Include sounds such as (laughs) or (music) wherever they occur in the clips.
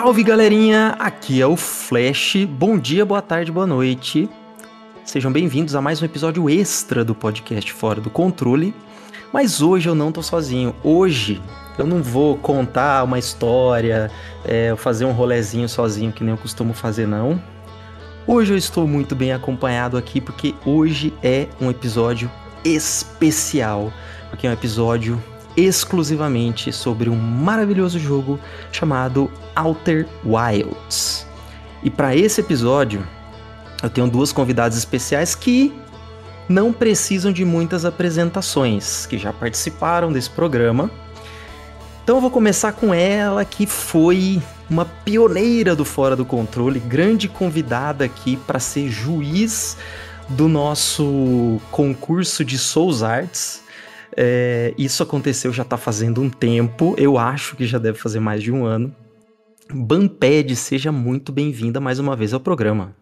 Salve galerinha, aqui é o Flash. Bom dia, boa tarde, boa noite. Sejam bem-vindos a mais um episódio extra do podcast Fora do Controle. Mas hoje eu não tô sozinho. Hoje eu não vou contar uma história, é, fazer um rolezinho sozinho que nem eu costumo fazer, não. Hoje eu estou muito bem acompanhado aqui porque hoje é um episódio especial, porque é um episódio exclusivamente sobre um maravilhoso jogo chamado Outer Wilds. E para esse episódio, eu tenho duas convidadas especiais que não precisam de muitas apresentações, que já participaram desse programa. Então eu vou começar com ela, que foi uma pioneira do Fora do Controle, grande convidada aqui para ser juiz do nosso concurso de Souls Arts. É, isso aconteceu já está fazendo um tempo, eu acho que já deve fazer mais de um ano. Bamped, seja muito bem-vinda mais uma vez ao programa.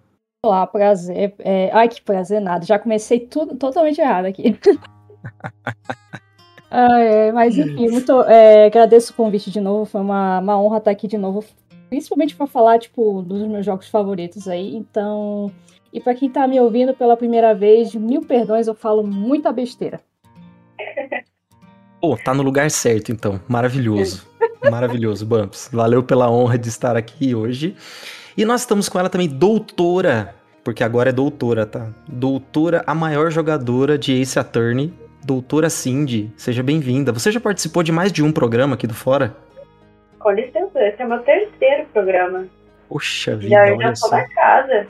Olá, prazer. É... Ai, que prazer nada. Já comecei tudo totalmente errado aqui. (laughs) é, mas enfim, muito é, agradeço o convite de novo. Foi uma, uma honra estar aqui de novo, principalmente para falar tipo dos meus jogos favoritos aí. Então, e para quem está me ouvindo pela primeira vez, mil perdões, eu falo muita besteira. Pô, tá no lugar certo, então. Maravilhoso. Maravilhoso, Bumps. Valeu pela honra de estar aqui hoje. E nós estamos com ela também, doutora, porque agora é doutora, tá? Doutora, a maior jogadora de Ace Attorney, doutora Cindy. Seja bem-vinda. Você já participou de mais de um programa aqui do Fora? Com licença, esse é o meu terceiro programa. Poxa vida, já, olha já só. da casa.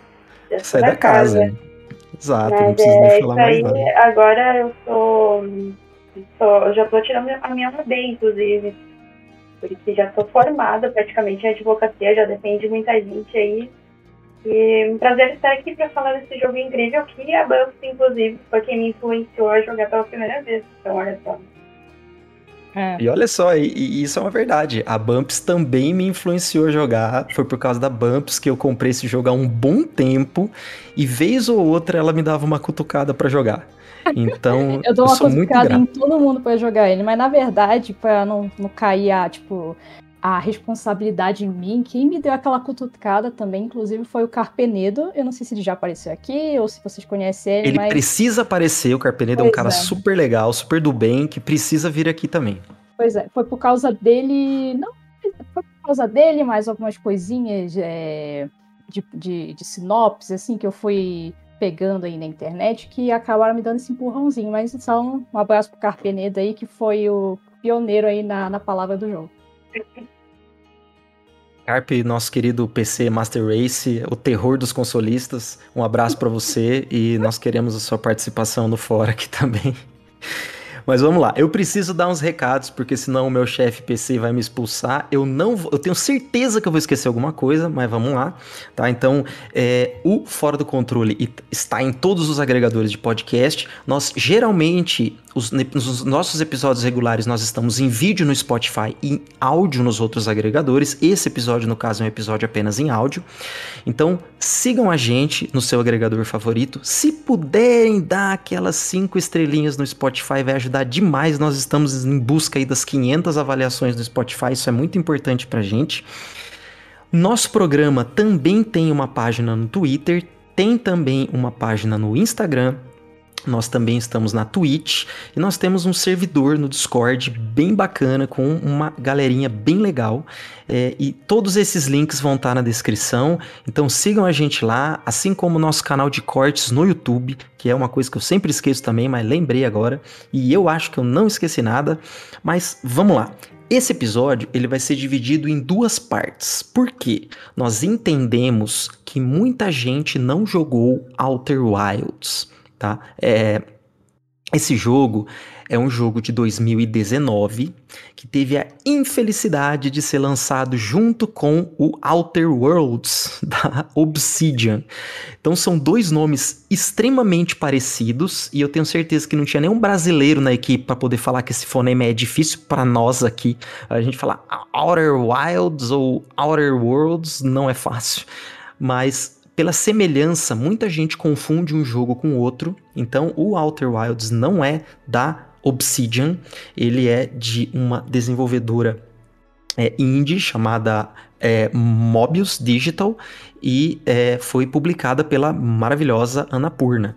Já Sai da, da casa. casa. Exato, Mas não precisa é, nem falar mais nada. Agora eu tô, eu já tô tirando a minha OAB, inclusive. Porque já tô formada praticamente em advocacia, já depende de muita gente aí. E um prazer estar aqui para falar desse jogo incrível que a Bumps, inclusive, foi quem me influenciou a jogar pela primeira vez. Então, olha só. É. E olha só, e, e, isso é uma verdade. A Bumps também me influenciou a jogar. Foi por causa da Bumps que eu comprei esse jogo há um bom tempo. E vez ou outra ela me dava uma cutucada para jogar. Então, (laughs) eu dou uma eu cutucada em todo mundo para jogar ele, mas na verdade, para não, não cair a, tipo, a responsabilidade em mim, quem me deu aquela cutucada também, inclusive, foi o Carpenedo. Eu não sei se ele já apareceu aqui ou se vocês conhecem ele. Ele mas... precisa aparecer, o Carpenedo pois é um cara é. super legal, super do bem, que precisa vir aqui também. Pois é, foi por causa dele. Não, foi por causa dele, mais algumas coisinhas é, de, de, de sinopse, assim, que eu fui pegando aí na internet que acabaram me dando esse empurrãozinho. Mas então, um abraço pro Carpenedo aí, que foi o pioneiro aí na, na palavra do jogo. Carpe, nosso querido PC Master Race, o terror dos consolistas, um abraço para você e nós queremos a sua participação no fora aqui também. Mas vamos lá, eu preciso dar uns recados, porque senão o meu chefe PC vai me expulsar. Eu não vou, eu tenho certeza que eu vou esquecer alguma coisa, mas vamos lá, tá? Então, é, o Fora do Controle está em todos os agregadores de podcast. Nós geralmente os, nos nossos episódios regulares nós estamos em vídeo no Spotify e em áudio nos outros agregadores. Esse episódio, no caso, é um episódio apenas em áudio. Então, sigam a gente no seu agregador favorito. Se puderem dar aquelas cinco estrelinhas no Spotify, vai ajudar demais. Nós estamos em busca aí das 500 avaliações no Spotify, isso é muito importante pra gente. Nosso programa também tem uma página no Twitter, tem também uma página no Instagram nós também estamos na Twitch e nós temos um servidor no Discord bem bacana com uma galerinha bem legal. É, e todos esses links vão estar na descrição. Então sigam a gente lá, assim como o nosso canal de cortes no YouTube, que é uma coisa que eu sempre esqueço também, mas lembrei agora. E eu acho que eu não esqueci nada. Mas vamos lá. Esse episódio ele vai ser dividido em duas partes. Por quê? Nós entendemos que muita gente não jogou Outer Wilds tá? É, esse jogo é um jogo de 2019 que teve a infelicidade de ser lançado junto com o Outer Worlds (laughs) da Obsidian. Então são dois nomes extremamente parecidos e eu tenho certeza que não tinha nenhum brasileiro na equipe para poder falar que esse fonema é difícil para nós aqui. A gente falar Outer Wilds ou Outer Worlds não é fácil, mas pela semelhança, muita gente confunde um jogo com outro. Então, o Outer Wilds não é da Obsidian, ele é de uma desenvolvedora é, indie chamada é, Mobius Digital e é, foi publicada pela maravilhosa Annapurna.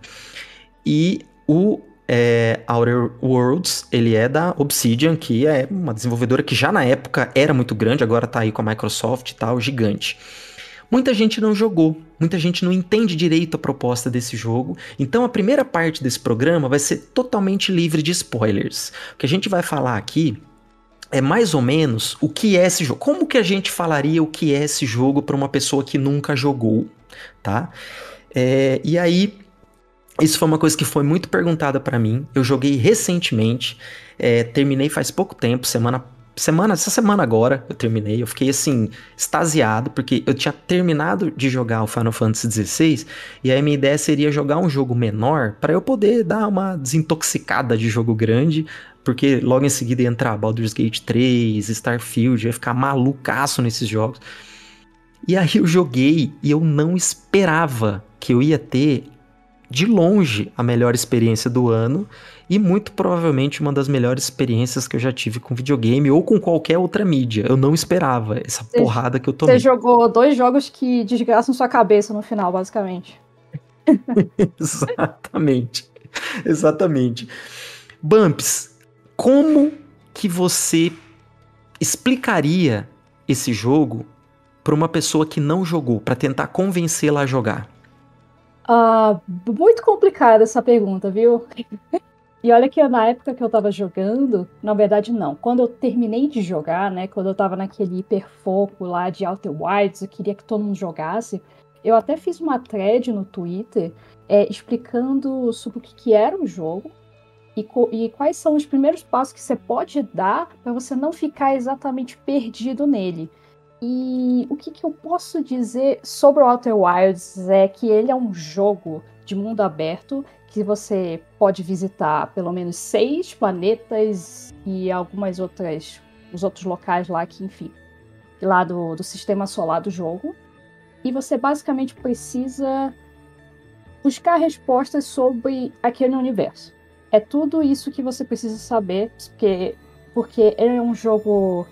E o é, Outer Worlds, ele é da Obsidian, que é uma desenvolvedora que já na época era muito grande, agora tá aí com a Microsoft e tal, gigante. Muita gente não jogou, muita gente não entende direito a proposta desse jogo, então a primeira parte desse programa vai ser totalmente livre de spoilers. O que a gente vai falar aqui é mais ou menos o que é esse jogo. Como que a gente falaria o que é esse jogo para uma pessoa que nunca jogou, tá? É, e aí, isso foi uma coisa que foi muito perguntada para mim. Eu joguei recentemente, é, terminei faz pouco tempo, semana semana, essa semana agora eu terminei, eu fiquei assim, extasiado, porque eu tinha terminado de jogar o Final Fantasy XVI, e aí a minha ideia seria jogar um jogo menor para eu poder dar uma desintoxicada de jogo grande, porque logo em seguida ia entrar Baldur's Gate 3, Starfield, ia ficar malucaço nesses jogos. E aí eu joguei e eu não esperava que eu ia ter de longe a melhor experiência do ano e muito provavelmente uma das melhores experiências que eu já tive com videogame ou com qualquer outra mídia. Eu não esperava essa cê, porrada que eu tomei. Você jogou dois jogos que desgraçam sua cabeça no final, basicamente. (laughs) Exatamente. Exatamente. Bumps, como que você explicaria esse jogo para uma pessoa que não jogou, para tentar convencê-la a jogar? Uh, muito complicada essa pergunta, viu? E olha que na época que eu tava jogando, na verdade não, quando eu terminei de jogar, né, quando eu tava naquele hiperfoco lá de Outer Wilds, eu queria que todo mundo jogasse, eu até fiz uma thread no Twitter é, explicando sobre o que, que era o jogo e, e, quais são os primeiros passos que você pode dar para você não ficar exatamente perdido nele. E o que, que eu posso dizer sobre o Outer Wilds é que ele é um jogo de mundo aberto que você pode visitar pelo menos seis planetas e algumas outras os outros locais lá que enfim lá do, do sistema solar do jogo e você basicamente precisa buscar respostas sobre aquele universo é tudo isso que você precisa saber porque porque ele é um jogo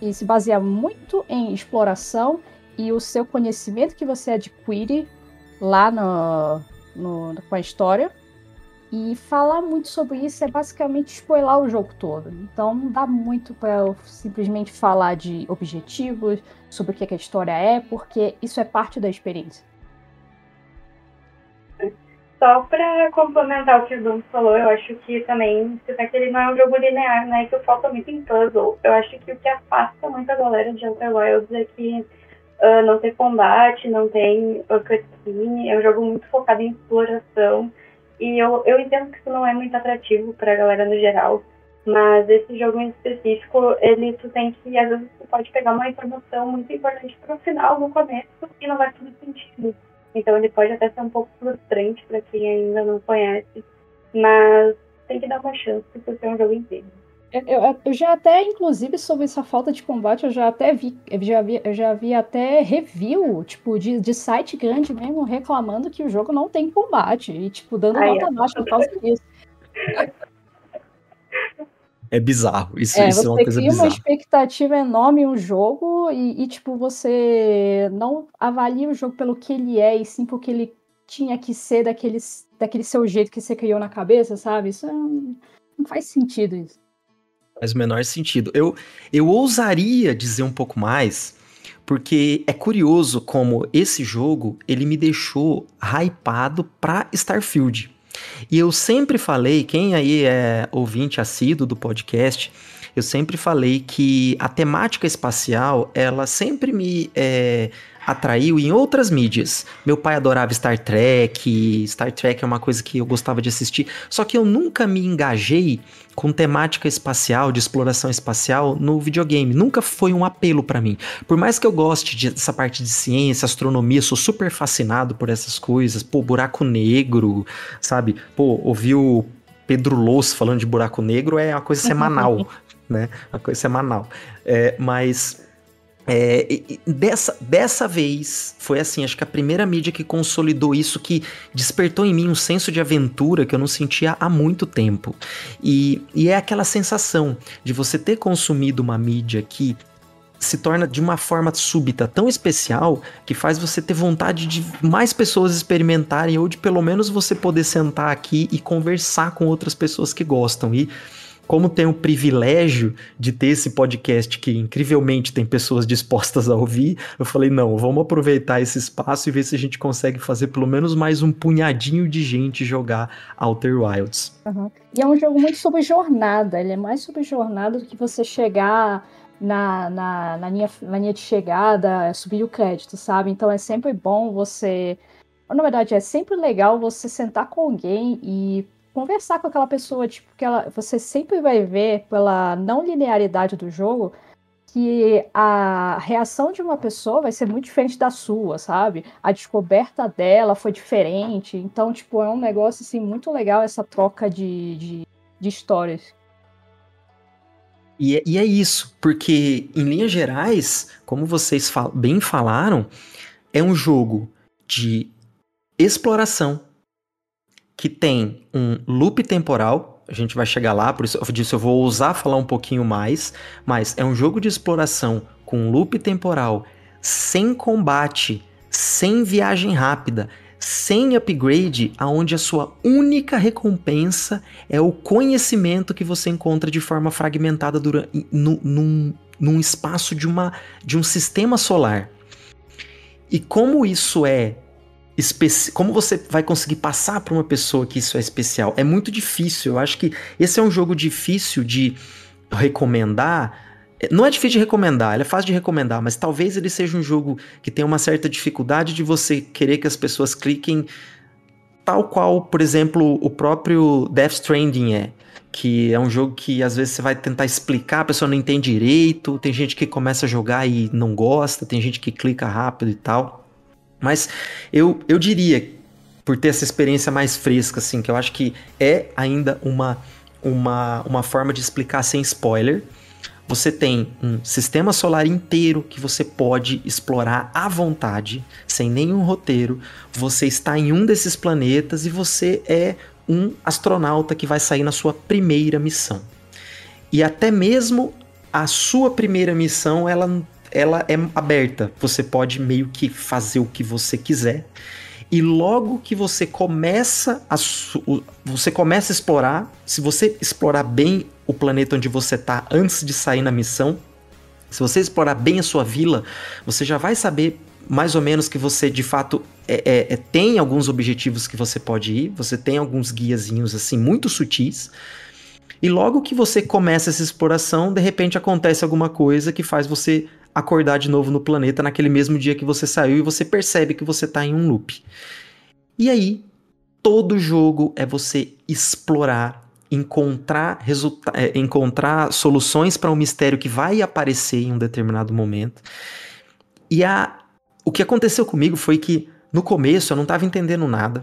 e se baseia muito em exploração e o seu conhecimento que você adquire lá no, no, com a história. E falar muito sobre isso é basicamente spoiler o jogo todo. Então não dá muito para eu simplesmente falar de objetivos, sobre o que a história é, porque isso é parte da experiência. Só para complementar o que o Bruno falou, eu acho que também, é que ele não é um jogo linear, né? Que falta muito em puzzle. Eu acho que o que afasta muito a galera de Outer Wilds é que uh, não tem combate, não tem uh, cutscene, é um jogo muito focado em exploração. E eu, eu entendo que isso não é muito atrativo para a galera no geral, mas esse jogo em específico, ele tu tem que, às vezes, tu pode pegar uma informação muito importante para o final, no começo, e não vai fazer sentido. Então ele pode até ser um pouco frustrante para quem ainda não conhece, mas tem que dar uma chance por ser um jogo inteiro. Eu, eu, já até, inclusive, sobre essa falta de combate, eu já até vi, eu já vi, eu já vi até review, tipo, de, de site grande mesmo, reclamando que o jogo não tem combate, e, tipo, dando Ai, nota baixa por causa disso. É bizarro. Isso, é, isso é uma coisa bizarra. Você cria uma expectativa enorme em um jogo e, e, tipo, você não avalia o jogo pelo que ele é e sim porque ele tinha que ser daquele, daquele seu jeito que você criou na cabeça, sabe? Isso é, não faz sentido isso. Faz o menor sentido. Eu, eu ousaria dizer um pouco mais, porque é curioso como esse jogo ele me deixou hypado pra Starfield. E eu sempre falei, quem aí é ouvinte assíduo do podcast, eu sempre falei que a temática espacial, ela sempre me é, atraiu em outras mídias. Meu pai adorava Star Trek, Star Trek é uma coisa que eu gostava de assistir, só que eu nunca me engajei com temática espacial, de exploração espacial no videogame. Nunca foi um apelo para mim. Por mais que eu goste dessa parte de ciência, astronomia, sou super fascinado por essas coisas. Pô, buraco negro, sabe? Pô, ouvir o Pedro Loss falando de buraco negro é uma coisa (laughs) semanal, né? Uma coisa semanal. É, mas é, dessa, dessa vez foi assim, acho que a primeira mídia que consolidou isso, que despertou em mim um senso de aventura que eu não sentia há muito tempo. E, e é aquela sensação de você ter consumido uma mídia que se torna de uma forma súbita tão especial que faz você ter vontade de mais pessoas experimentarem ou de pelo menos você poder sentar aqui e conversar com outras pessoas que gostam. E como tenho o privilégio de ter esse podcast que incrivelmente tem pessoas dispostas a ouvir, eu falei: não, vamos aproveitar esse espaço e ver se a gente consegue fazer pelo menos mais um punhadinho de gente jogar Outer Wilds. Uhum. E é um jogo muito sobre jornada, ele é mais sobre jornada do que você chegar na, na, na, linha, na linha de chegada, subir o crédito, sabe? Então é sempre bom você. Na verdade, é sempre legal você sentar com alguém e conversar com aquela pessoa, tipo, que ela, você sempre vai ver pela não linearidade do jogo que a reação de uma pessoa vai ser muito diferente da sua, sabe? A descoberta dela foi diferente. Então, tipo, é um negócio assim muito legal essa troca de, de, de histórias. E é, e é, isso, porque em linhas gerais, como vocês bem falaram, é um jogo de exploração que tem um loop temporal. A gente vai chegar lá, por isso eu disse eu vou ousar falar um pouquinho mais, mas é um jogo de exploração com loop temporal, sem combate, sem viagem rápida, sem upgrade, aonde a sua única recompensa é o conhecimento que você encontra de forma fragmentada durante, no, num, num espaço de, uma, de um sistema solar. E como isso é como você vai conseguir passar para uma pessoa que isso é especial? É muito difícil. Eu acho que esse é um jogo difícil de recomendar. Não é difícil de recomendar, ele é fácil de recomendar, mas talvez ele seja um jogo que tem uma certa dificuldade de você querer que as pessoas cliquem tal qual, por exemplo, o próprio Death Stranding é. Que é um jogo que às vezes você vai tentar explicar, a pessoa não entende direito, tem gente que começa a jogar e não gosta, tem gente que clica rápido e tal. Mas eu, eu diria, por ter essa experiência mais fresca, assim, que eu acho que é ainda uma, uma, uma forma de explicar sem spoiler. Você tem um sistema solar inteiro que você pode explorar à vontade, sem nenhum roteiro. Você está em um desses planetas e você é um astronauta que vai sair na sua primeira missão. E até mesmo a sua primeira missão, ela ela é aberta. Você pode meio que fazer o que você quiser. E logo que você começa a você começa a explorar, se você explorar bem o planeta onde você está antes de sair na missão, se você explorar bem a sua vila, você já vai saber mais ou menos que você de fato é, é, é, tem alguns objetivos que você pode ir, você tem alguns guiazinhos assim muito sutis. E logo que você começa essa exploração, de repente acontece alguma coisa que faz você acordar de novo no planeta naquele mesmo dia que você saiu e você percebe que você está em um loop. E aí, todo jogo é você explorar, encontrar, resulta é, encontrar soluções para um mistério que vai aparecer em um determinado momento. E a, o que aconteceu comigo foi que no começo eu não estava entendendo nada.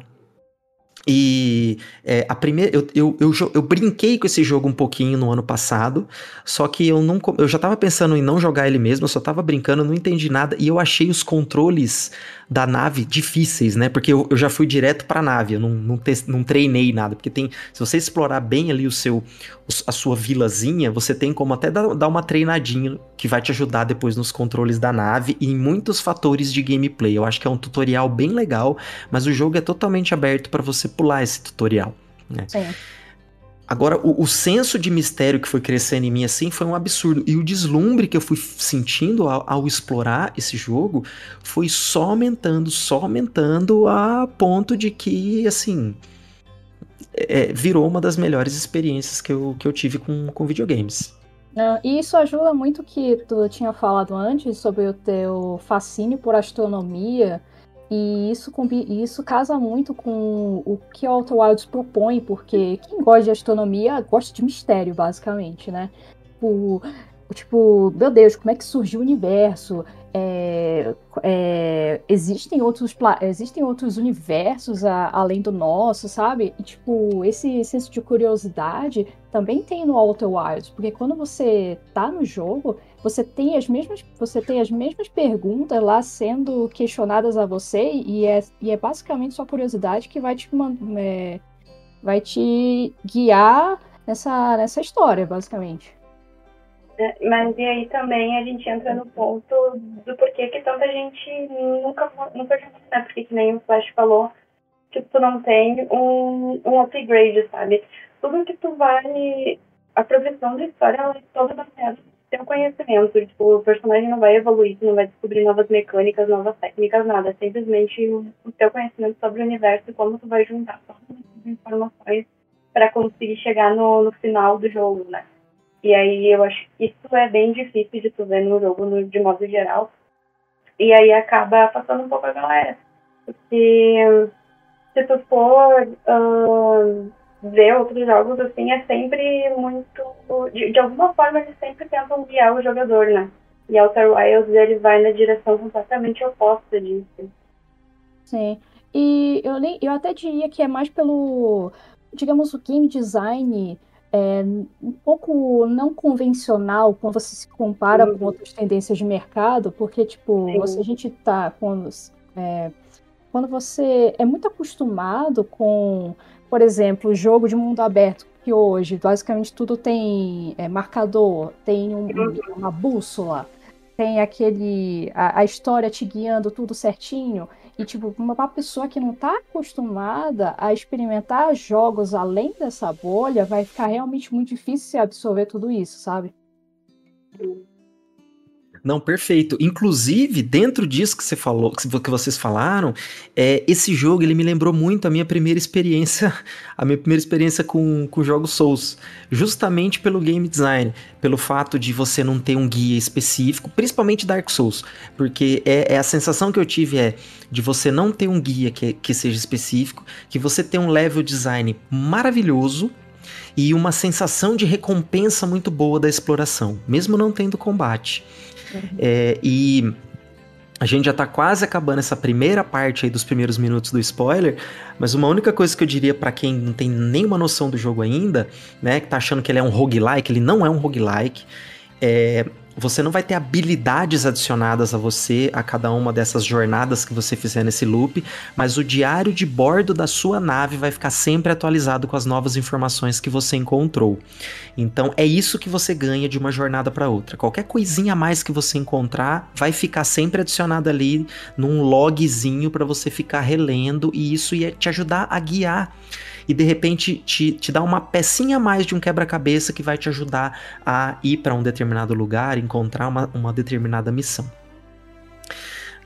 E é, a primeira, eu, eu, eu, eu, brinquei com esse jogo um pouquinho no ano passado, só que eu não eu já tava pensando em não jogar ele mesmo, eu só tava brincando, não entendi nada, e eu achei os controles da nave difíceis, né? Porque eu, eu já fui direto pra nave, eu não, não, te, não treinei nada, porque tem. Se você explorar bem ali o seu a sua vilazinha, você tem como até dar, uma treinadinha que vai te ajudar depois nos controles da nave e em muitos fatores de gameplay. Eu acho que é um tutorial bem legal, mas o jogo é totalmente aberto para você pular esse tutorial. Né? Sim. Agora, o, o, senso de mistério que foi crescendo em mim assim foi um absurdo. E o deslumbre que eu fui sentindo ao, ao explorar esse jogo foi só aumentando, só aumentando a ponto de que, assim, é, virou uma das melhores experiências que eu, que eu tive com, com videogames. Uh, e isso ajuda muito que tu tinha falado antes sobre o teu fascínio por astronomia e isso, isso casa muito com o que Outer Wilds propõe, porque quem gosta de astronomia gosta de mistério, basicamente, né? O, tipo, meu Deus, como é que surgiu o universo? É, é, existem outros existem outros universos a, além do nosso, sabe? E tipo, esse senso de curiosidade também tem no Outer Wilds, porque quando você tá no jogo, você tem as mesmas você tem as mesmas perguntas lá sendo questionadas a você e é, e é basicamente sua curiosidade que vai te é, vai te guiar nessa nessa história, basicamente. É, mas e aí também a gente entra no ponto do porquê que tanta gente nunca, nunca né? Porque que nem o Flash falou, que tu não tem um, um upgrade, sabe? Tudo que tu vai. A progressão da história ela é toda baseada no teu conhecimento. Tipo, o personagem não vai evoluir, tu não vai descobrir novas mecânicas, novas técnicas, nada. É simplesmente o, o teu conhecimento sobre o universo e como tu vai juntar todas as informações para conseguir chegar no, no final do jogo, né? E aí eu acho que isso é bem difícil de tu ver no jogo no, de modo geral. E aí acaba passando um pouco a galera. Porque se tu for uh, ver outros jogos, assim, é sempre muito. De, de, alguma forma eles sempre tentam guiar o jogador, né? E Outer Wilds ele vai na direção completamente oposta disso. Sim. E eu, nem, eu até diria que é mais pelo, digamos, o game design é, um pouco não convencional quando você se compara uhum. com outras tendências de mercado, porque, tipo, você, a gente tá quando, é, quando você é muito acostumado com, por exemplo, jogo de mundo aberto, que hoje basicamente tudo tem é, marcador, tem um, uhum. uma bússola, tem aquele a, a história te guiando tudo certinho. E, tipo, uma pessoa que não está acostumada a experimentar jogos além dessa bolha, vai ficar realmente muito difícil absorver tudo isso, sabe? Não, perfeito. Inclusive, dentro disso que você falou, que vocês falaram, é, esse jogo ele me lembrou muito a minha primeira experiência, (laughs) a minha primeira experiência com, com jogos Souls, justamente pelo game design, pelo fato de você não ter um guia específico, principalmente Dark Souls, porque é, é a sensação que eu tive é de você não ter um guia que, que seja específico, que você tem um level design maravilhoso e uma sensação de recompensa muito boa da exploração, mesmo não tendo combate. Uhum. É, e a gente já tá quase acabando essa primeira parte aí dos primeiros minutos do spoiler, mas uma única coisa que eu diria para quem não tem nenhuma noção do jogo ainda, né, que tá achando que ele é um roguelike, ele não é um roguelike, é, você não vai ter habilidades adicionadas a você a cada uma dessas jornadas que você fizer nesse loop, mas o diário de bordo da sua nave vai ficar sempre atualizado com as novas informações que você encontrou. Então é isso que você ganha de uma jornada para outra. Qualquer coisinha a mais que você encontrar vai ficar sempre adicionada ali num logzinho para você ficar relendo e isso ia te ajudar a guiar e de repente te, te dá uma pecinha a mais de um quebra-cabeça que vai te ajudar a ir para um determinado lugar, encontrar uma, uma determinada missão.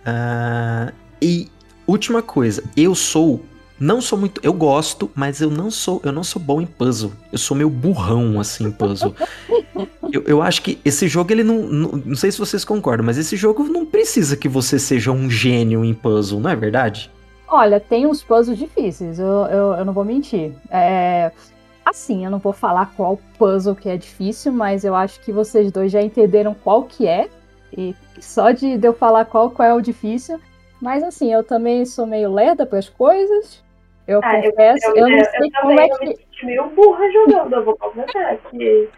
Uh, e última coisa, eu sou não sou muito, eu gosto, mas eu não sou, eu não sou bom em puzzle. Eu sou meio burrão assim em puzzle. eu, eu acho que esse jogo ele não, não, não sei se vocês concordam, mas esse jogo não precisa que você seja um gênio em puzzle, não é verdade? Olha, tem uns puzzles difíceis, eu, eu, eu não vou mentir. É, assim, eu não vou falar qual puzzle que é difícil, mas eu acho que vocês dois já entenderam qual que é. E só de, de eu falar qual, qual é o difícil. Mas assim, eu também sou meio lerda para as coisas. Eu ah, confesso, eu, eu, eu não sei como é que. Eu me meio burra jogando, eu vou confessar que.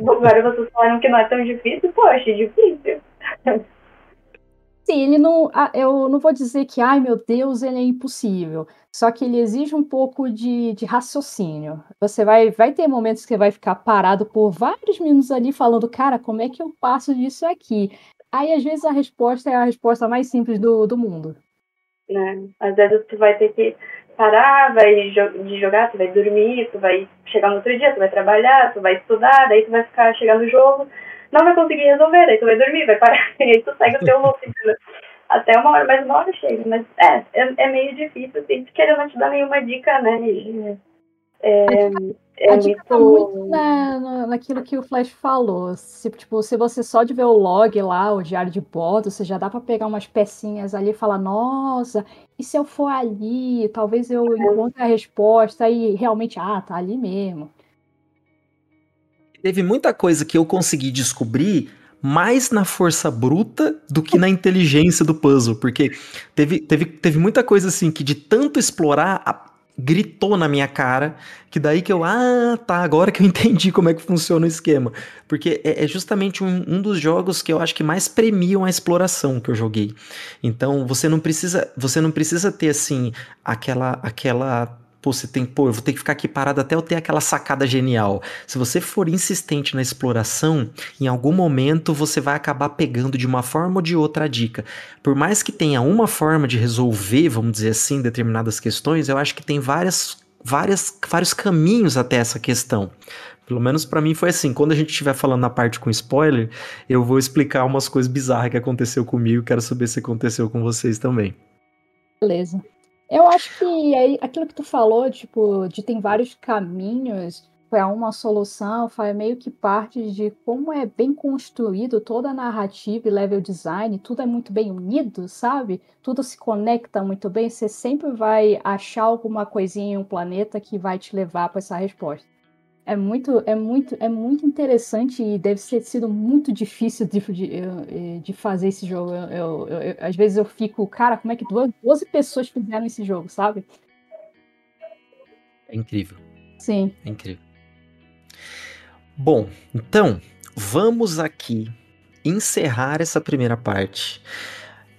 Agora vocês falaram que não é tão difícil, poxa, é difícil. Sim, ele não. Eu não vou dizer que, ai meu Deus, ele é impossível. Só que ele exige um pouco de, de raciocínio. Você vai, vai ter momentos que você vai ficar parado por vários minutos ali falando, cara, como é que eu passo disso aqui? Aí, às vezes, a resposta é a resposta mais simples do, do mundo. É, às vezes tu vai ter que parar, vai de jogar, tu vai dormir, tu vai chegar no outro dia, tu vai trabalhar, tu vai estudar, daí tu vai ficar chegando no jogo não vai conseguir resolver, aí tu vai dormir, vai parar, (laughs) e aí tu segue o teu (laughs) loop, Até uma hora, mas uma hora chega. Mas é, é, é meio difícil, assim, ele não te dá nenhuma dica, né? E, é, é a dica muito... tá muito (laughs) na, naquilo que o Flash falou. Se, tipo, se você só de ver o log lá, o diário de bordo, você já dá para pegar umas pecinhas ali e falar, nossa, e se eu for ali, talvez eu é. encontre a resposta e realmente, ah, tá ali mesmo teve muita coisa que eu consegui descobrir mais na força bruta do que na inteligência do puzzle, porque teve, teve, teve muita coisa assim que de tanto explorar a, gritou na minha cara, que daí que eu, ah, tá, agora que eu (laughs) entendi como é que funciona o esquema, porque é, é justamente um, um dos jogos que eu acho que mais premiam a exploração que eu joguei. Então você não precisa, você não precisa ter assim aquela aquela pô, você tem, pô, eu vou ter que ficar aqui parado até eu ter aquela sacada genial. Se você for insistente na exploração, em algum momento você vai acabar pegando de uma forma ou de outra a dica. Por mais que tenha uma forma de resolver, vamos dizer assim, determinadas questões, eu acho que tem várias, várias, vários caminhos até essa questão. Pelo menos para mim foi assim. Quando a gente estiver falando na parte com spoiler, eu vou explicar umas coisas bizarras que aconteceu comigo. Quero saber se aconteceu com vocês também. Beleza. Eu acho que é aquilo que tu falou, tipo, de tem vários caminhos para uma solução, faz meio que parte de como é bem construído toda a narrativa e level design, tudo é muito bem unido, sabe? Tudo se conecta muito bem, você sempre vai achar alguma coisinha em um planeta que vai te levar para essa resposta. É muito, é muito, é muito interessante e deve ter sido muito difícil de, de, de fazer esse jogo. Eu, eu, eu, às vezes eu fico, cara, como é que 12 pessoas fizeram esse jogo, sabe? É incrível. Sim. É incrível. Bom, então, vamos aqui encerrar essa primeira parte.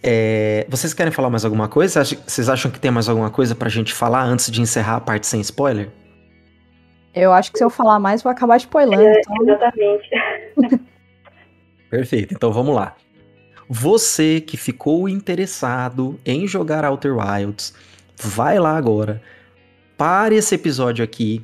É, vocês querem falar mais alguma coisa? Vocês acham que tem mais alguma coisa pra gente falar antes de encerrar a parte sem spoiler? Eu acho que se eu falar mais, vou acabar spoilando. É, então... Exatamente. (laughs) Perfeito, então vamos lá. Você que ficou interessado em jogar Outer Wilds, vai lá agora, pare esse episódio aqui,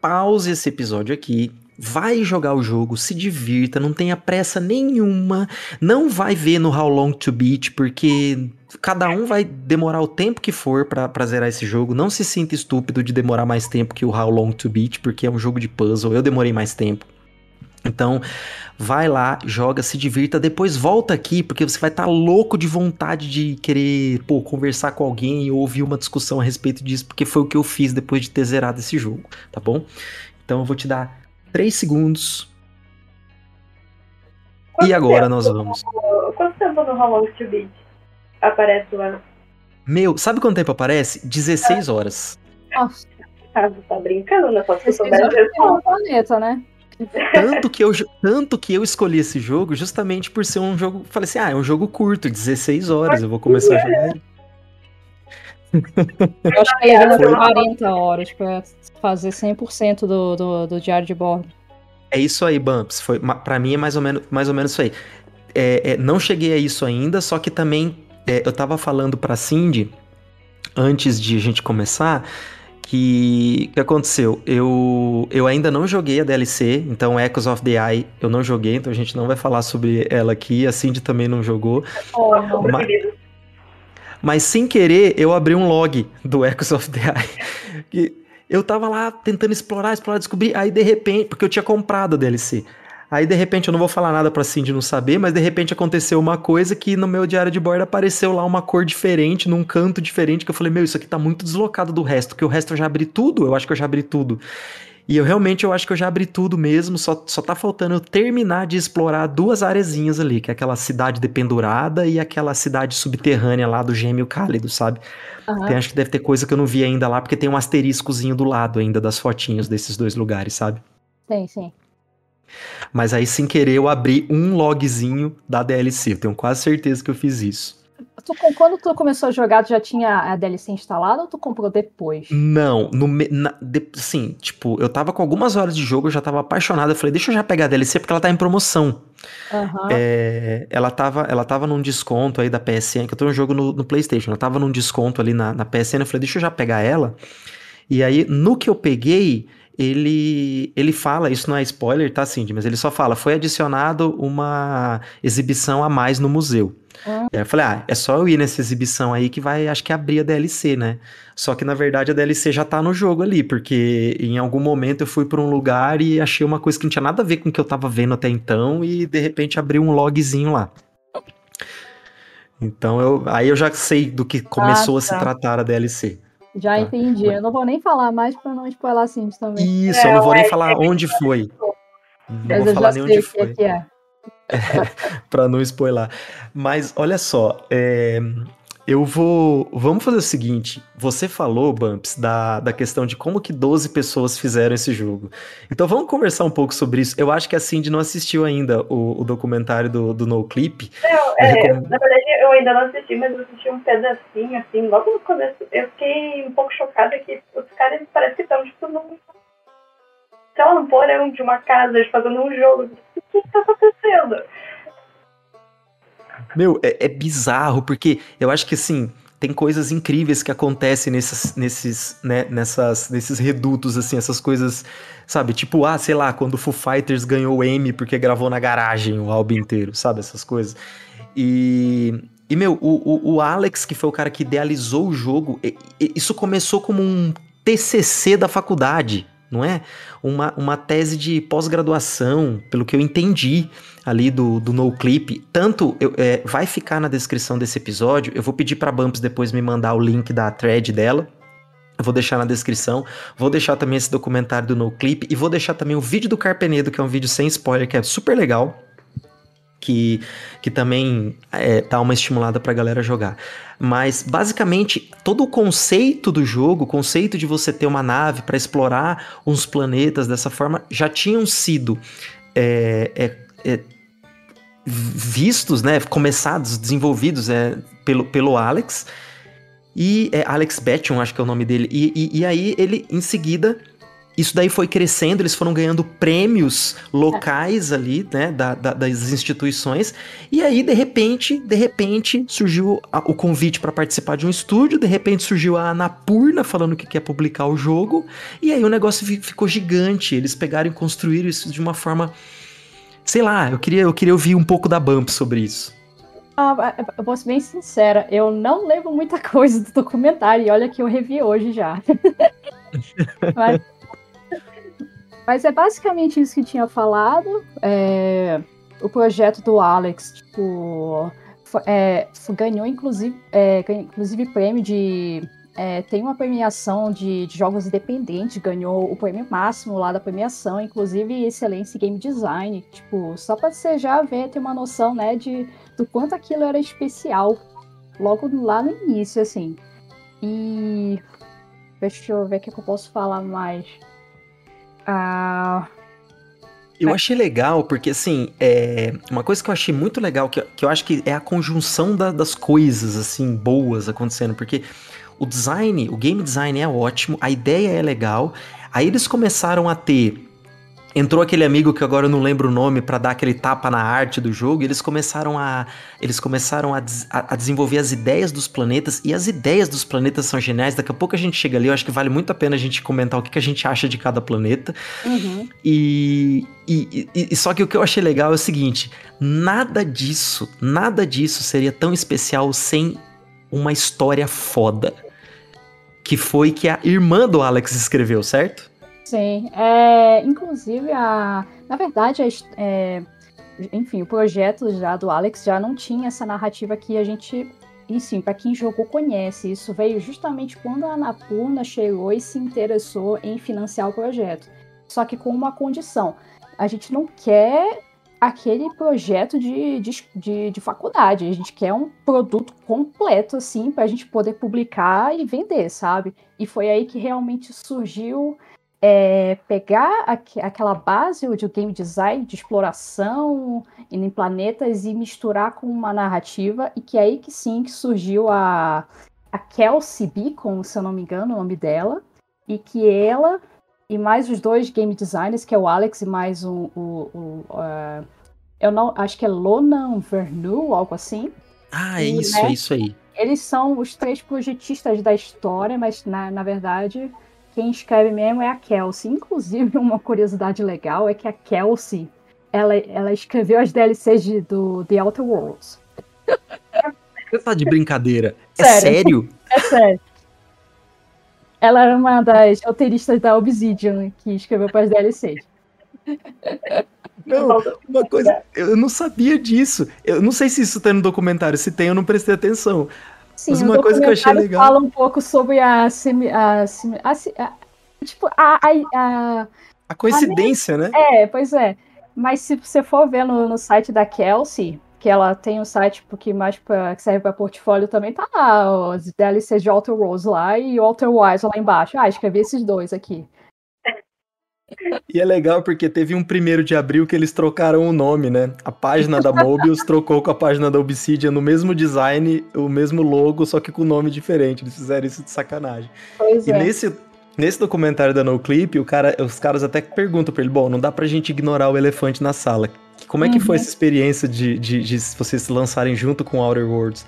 pause esse episódio aqui, vai jogar o jogo, se divirta, não tenha pressa nenhuma, não vai ver no How Long to Beat, porque cada um vai demorar o tempo que for para zerar esse jogo. Não se sinta estúpido de demorar mais tempo que o How Long to Beat, porque é um jogo de puzzle. Eu demorei mais tempo. Então, vai lá, joga, se divirta, depois volta aqui, porque você vai estar tá louco de vontade de querer, pô, conversar com alguém ou ouvir uma discussão a respeito disso, porque foi o que eu fiz depois de ter zerado esse jogo, tá bom? Então eu vou te dar 3 segundos. Quanto e agora nós vamos. Quanto tempo no How Long to Beat? Aparece lá. Meu, sabe quanto tempo aparece? 16 horas. Nossa. Ah, tá brincando, né? Posso um planeta, né? Tanto que, eu, tanto que eu escolhi esse jogo justamente por ser um jogo. Falei assim: ah, é um jogo curto, 16 horas, eu vou começar a jogar. Eu acho que ele levou 40 horas pra fazer 100% do, do, do diário de bordo. É isso aí, Bumps. Foi, pra mim é mais ou menos, mais ou menos isso aí. É, é, não cheguei a isso ainda, só que também é, eu tava falando pra Cindy, antes de a gente começar, que que aconteceu? Eu, eu ainda não joguei a DLC, então Echoes of the Eye eu não joguei, então a gente não vai falar sobre ela aqui. A Cindy também não jogou. Oh, não, mas, mas, sem querer eu abri um log do Echoes of the Eye. que eu tava lá tentando explorar, explorar, descobrir, aí de repente, porque eu tinha comprado a DLC. Aí, de repente, eu não vou falar nada pra Cindy não saber, mas de repente aconteceu uma coisa que no meu diário de bordo apareceu lá uma cor diferente, num canto diferente, que eu falei, meu, isso aqui tá muito deslocado do resto, que o resto eu já abri tudo, eu acho que eu já abri tudo. E eu realmente eu acho que eu já abri tudo mesmo, só, só tá faltando eu terminar de explorar duas arezinhas ali, que é aquela cidade dependurada e aquela cidade subterrânea lá do Gêmeo Cálido, sabe? Uhum. Tem, acho que deve ter coisa que eu não vi ainda lá, porque tem um asteriscozinho do lado ainda das fotinhos desses dois lugares, sabe? Sim, sim. Mas aí, sem querer, eu abri um logzinho da DLC. Eu tenho quase certeza que eu fiz isso. Tu, quando tu começou a jogar, tu já tinha a DLC instalada ou tu comprou depois? Não, no na, de, sim, tipo, eu tava com algumas horas de jogo, eu já tava apaixonado. Eu falei, deixa eu já pegar a DLC porque ela tá em promoção. Uhum. É, ela, tava, ela tava num desconto aí da PSN, que eu tenho um jogo no, no PlayStation. Ela tava num desconto ali na, na PSN. Eu falei, deixa eu já pegar ela. E aí, no que eu peguei, ele, ele fala, isso não é spoiler, tá, Cindy? Mas ele só fala, foi adicionado uma exibição a mais no museu. Ah. Aí eu falei, ah, é só eu ir nessa exibição aí que vai, acho que abrir a DLC, né? Só que na verdade a DLC já tá no jogo ali, porque em algum momento eu fui para um lugar e achei uma coisa que não tinha nada a ver com o que eu tava vendo até então e de repente abriu um logzinho lá. Então eu, aí eu já sei do que começou ah, tá. a se tratar a DLC. Já tá. entendi. Eu não vou nem falar mais para não spoiler assim também. Isso, é, eu não vou nem falar onde foi. Não vou falar nem onde foi. É. (laughs) é para não spoiler. Mas olha só, é, Eu vou. Vamos fazer o seguinte. Você falou, Bumps, da, da questão de como que 12 pessoas fizeram esse jogo. Então vamos conversar um pouco sobre isso. Eu acho que a Cindy não assistiu ainda o, o documentário do, do No Clip. Não, é, recom... Na verdade, eu ainda não assisti, mas eu assisti um pedacinho, assim, logo no começo. Eu fiquei um pouco chocada que os caras parecem que estão, tipo, num. Num porão de uma casa, fazendo um jogo. O que está acontecendo? Meu, é, é, bizarro, porque eu acho que assim, tem coisas incríveis que acontecem nesses, nesses, né, nessas, nesses redutos, assim, essas coisas, sabe? Tipo, ah, sei lá, quando o Foo Fighters ganhou o M porque gravou na garagem o álbum inteiro, sabe? Essas coisas. E, e meu, o, o, o Alex, que foi o cara que idealizou o jogo, isso começou como um TCC da faculdade, não é? Uma, uma tese de pós-graduação, pelo que eu entendi ali do, do No Clip. Tanto eu, é, vai ficar na descrição desse episódio. Eu vou pedir para Bumps depois me mandar o link da thread dela. Eu vou deixar na descrição. Vou deixar também esse documentário do No Clip e vou deixar também o vídeo do Carpenedo, que é um vídeo sem spoiler, que é super legal que, que também é, dá uma estimulada para a galera jogar. Mas basicamente todo o conceito do jogo, o conceito de você ter uma nave para explorar uns planetas dessa forma, já tinham sido é, é, é, vistos, né, começados, desenvolvidos é, pelo, pelo Alex. E é Alex Bettion, acho que é o nome dele. E, e, e aí ele, em seguida, isso daí foi crescendo, eles foram ganhando prêmios locais ali, né, da, da, das instituições. E aí, de repente, de repente, surgiu a, o convite para participar de um estúdio, de repente surgiu a Anapurna falando que quer publicar o jogo, e aí o negócio ficou gigante. Eles pegaram e construíram isso de uma forma. Sei lá, eu queria, eu queria ouvir um pouco da Bump sobre isso. Ah, eu vou ser bem sincera, eu não lembro muita (laughs) coisa do documentário, e olha que eu revi hoje já. (laughs) Mas mas é basicamente isso que tinha falado. É, o projeto do Alex, tipo, é, ganhou inclusive, é, inclusive prêmio de. É, tem uma premiação de, de, jogos independentes, ganhou o prêmio máximo lá da premiação, inclusive excelência em game design. Tipo, só para você já ver, ter uma noção, né, de do quanto aquilo era especial logo lá no início, assim. E. Deixa eu ver o que eu posso falar mais. Ah. Eu achei legal, porque assim, é uma coisa que eu achei muito legal, que, que eu acho que é a conjunção da, das coisas, assim, boas acontecendo, porque o design, o game design é ótimo, a ideia é legal, aí eles começaram a ter entrou aquele amigo que agora eu não lembro o nome para dar aquele tapa na arte do jogo e eles começaram a eles começaram a, a, desenvolver as ideias dos planetas e as ideias dos planetas são geniais. Daqui a pouco a gente chega ali eu acho que vale muito a pena a gente comentar o que, que a gente acha de cada planeta. Uhum. e, e, e, e só que o que eu achei legal é o seguinte nada disso nada disso seria tão especial sem uma história foda que foi que a irmã do Alex escreveu certo Sim, é, inclusive a, na verdade, é, enfim, o projeto já do Alex já não tinha essa narrativa que a gente, enfim, para quem jogou conhece. Isso veio justamente quando a Anapurna chegou e se interessou em financiar o projeto. Só que com uma condição: a gente não quer aquele projeto de, de, de, de faculdade, a gente quer um produto completo, assim, para a gente poder publicar e vender, sabe? E foi aí que realmente surgiu é pegar aqu aquela base de game design, de exploração em planetas e misturar com uma narrativa, e que é aí que sim que surgiu a, a Kelsey Beacon, se eu não me engano o nome dela, e que ela e mais os dois game designers, que é o Alex e mais um, o, o uh, eu não acho que é Lonan Vernu, algo assim. Ah, é isso, né, é isso aí. Eles são os três projetistas da história, mas na, na verdade quem escreve mesmo é a Kelsey. Inclusive, (laughs) uma curiosidade legal é que a Kelsey ela, ela escreveu as DLCs de, do The Outer Worlds. Você tá de brincadeira? É sério? É sério? É. Ela era uma das roteiristas da Obsidian que escreveu para as DLCs. Não, uma coisa, eu não sabia disso. Eu não sei se isso tem no documentário. Se tem, eu não prestei atenção. Sim, Mas uma coisa que eu achei legal. fala um pouco sobre a, semi, a, a, a tipo a, a, a coincidência, né? É, pois é. Mas se você for ver no, no site da Kelsey, porque ela tem um site porque mais pra, que serve para portfólio também, tá lá, os DLCs de Walter Rose lá e Walter Wise lá embaixo. Ah, escrevi esses dois aqui. E é legal porque teve um primeiro de abril que eles trocaram o nome, né? A página da Mobius (laughs) trocou com a página da Obsidian no mesmo design, o mesmo logo, só que com nome diferente. Eles fizeram isso de sacanagem. Pois e é. nesse, nesse documentário da NoClip, o cara, os caras até perguntam pra ele: bom, não dá pra gente ignorar o elefante na sala. Como é que foi Uhum. essa experiência de, de, de vocês se lançarem junto com Outer Worlds?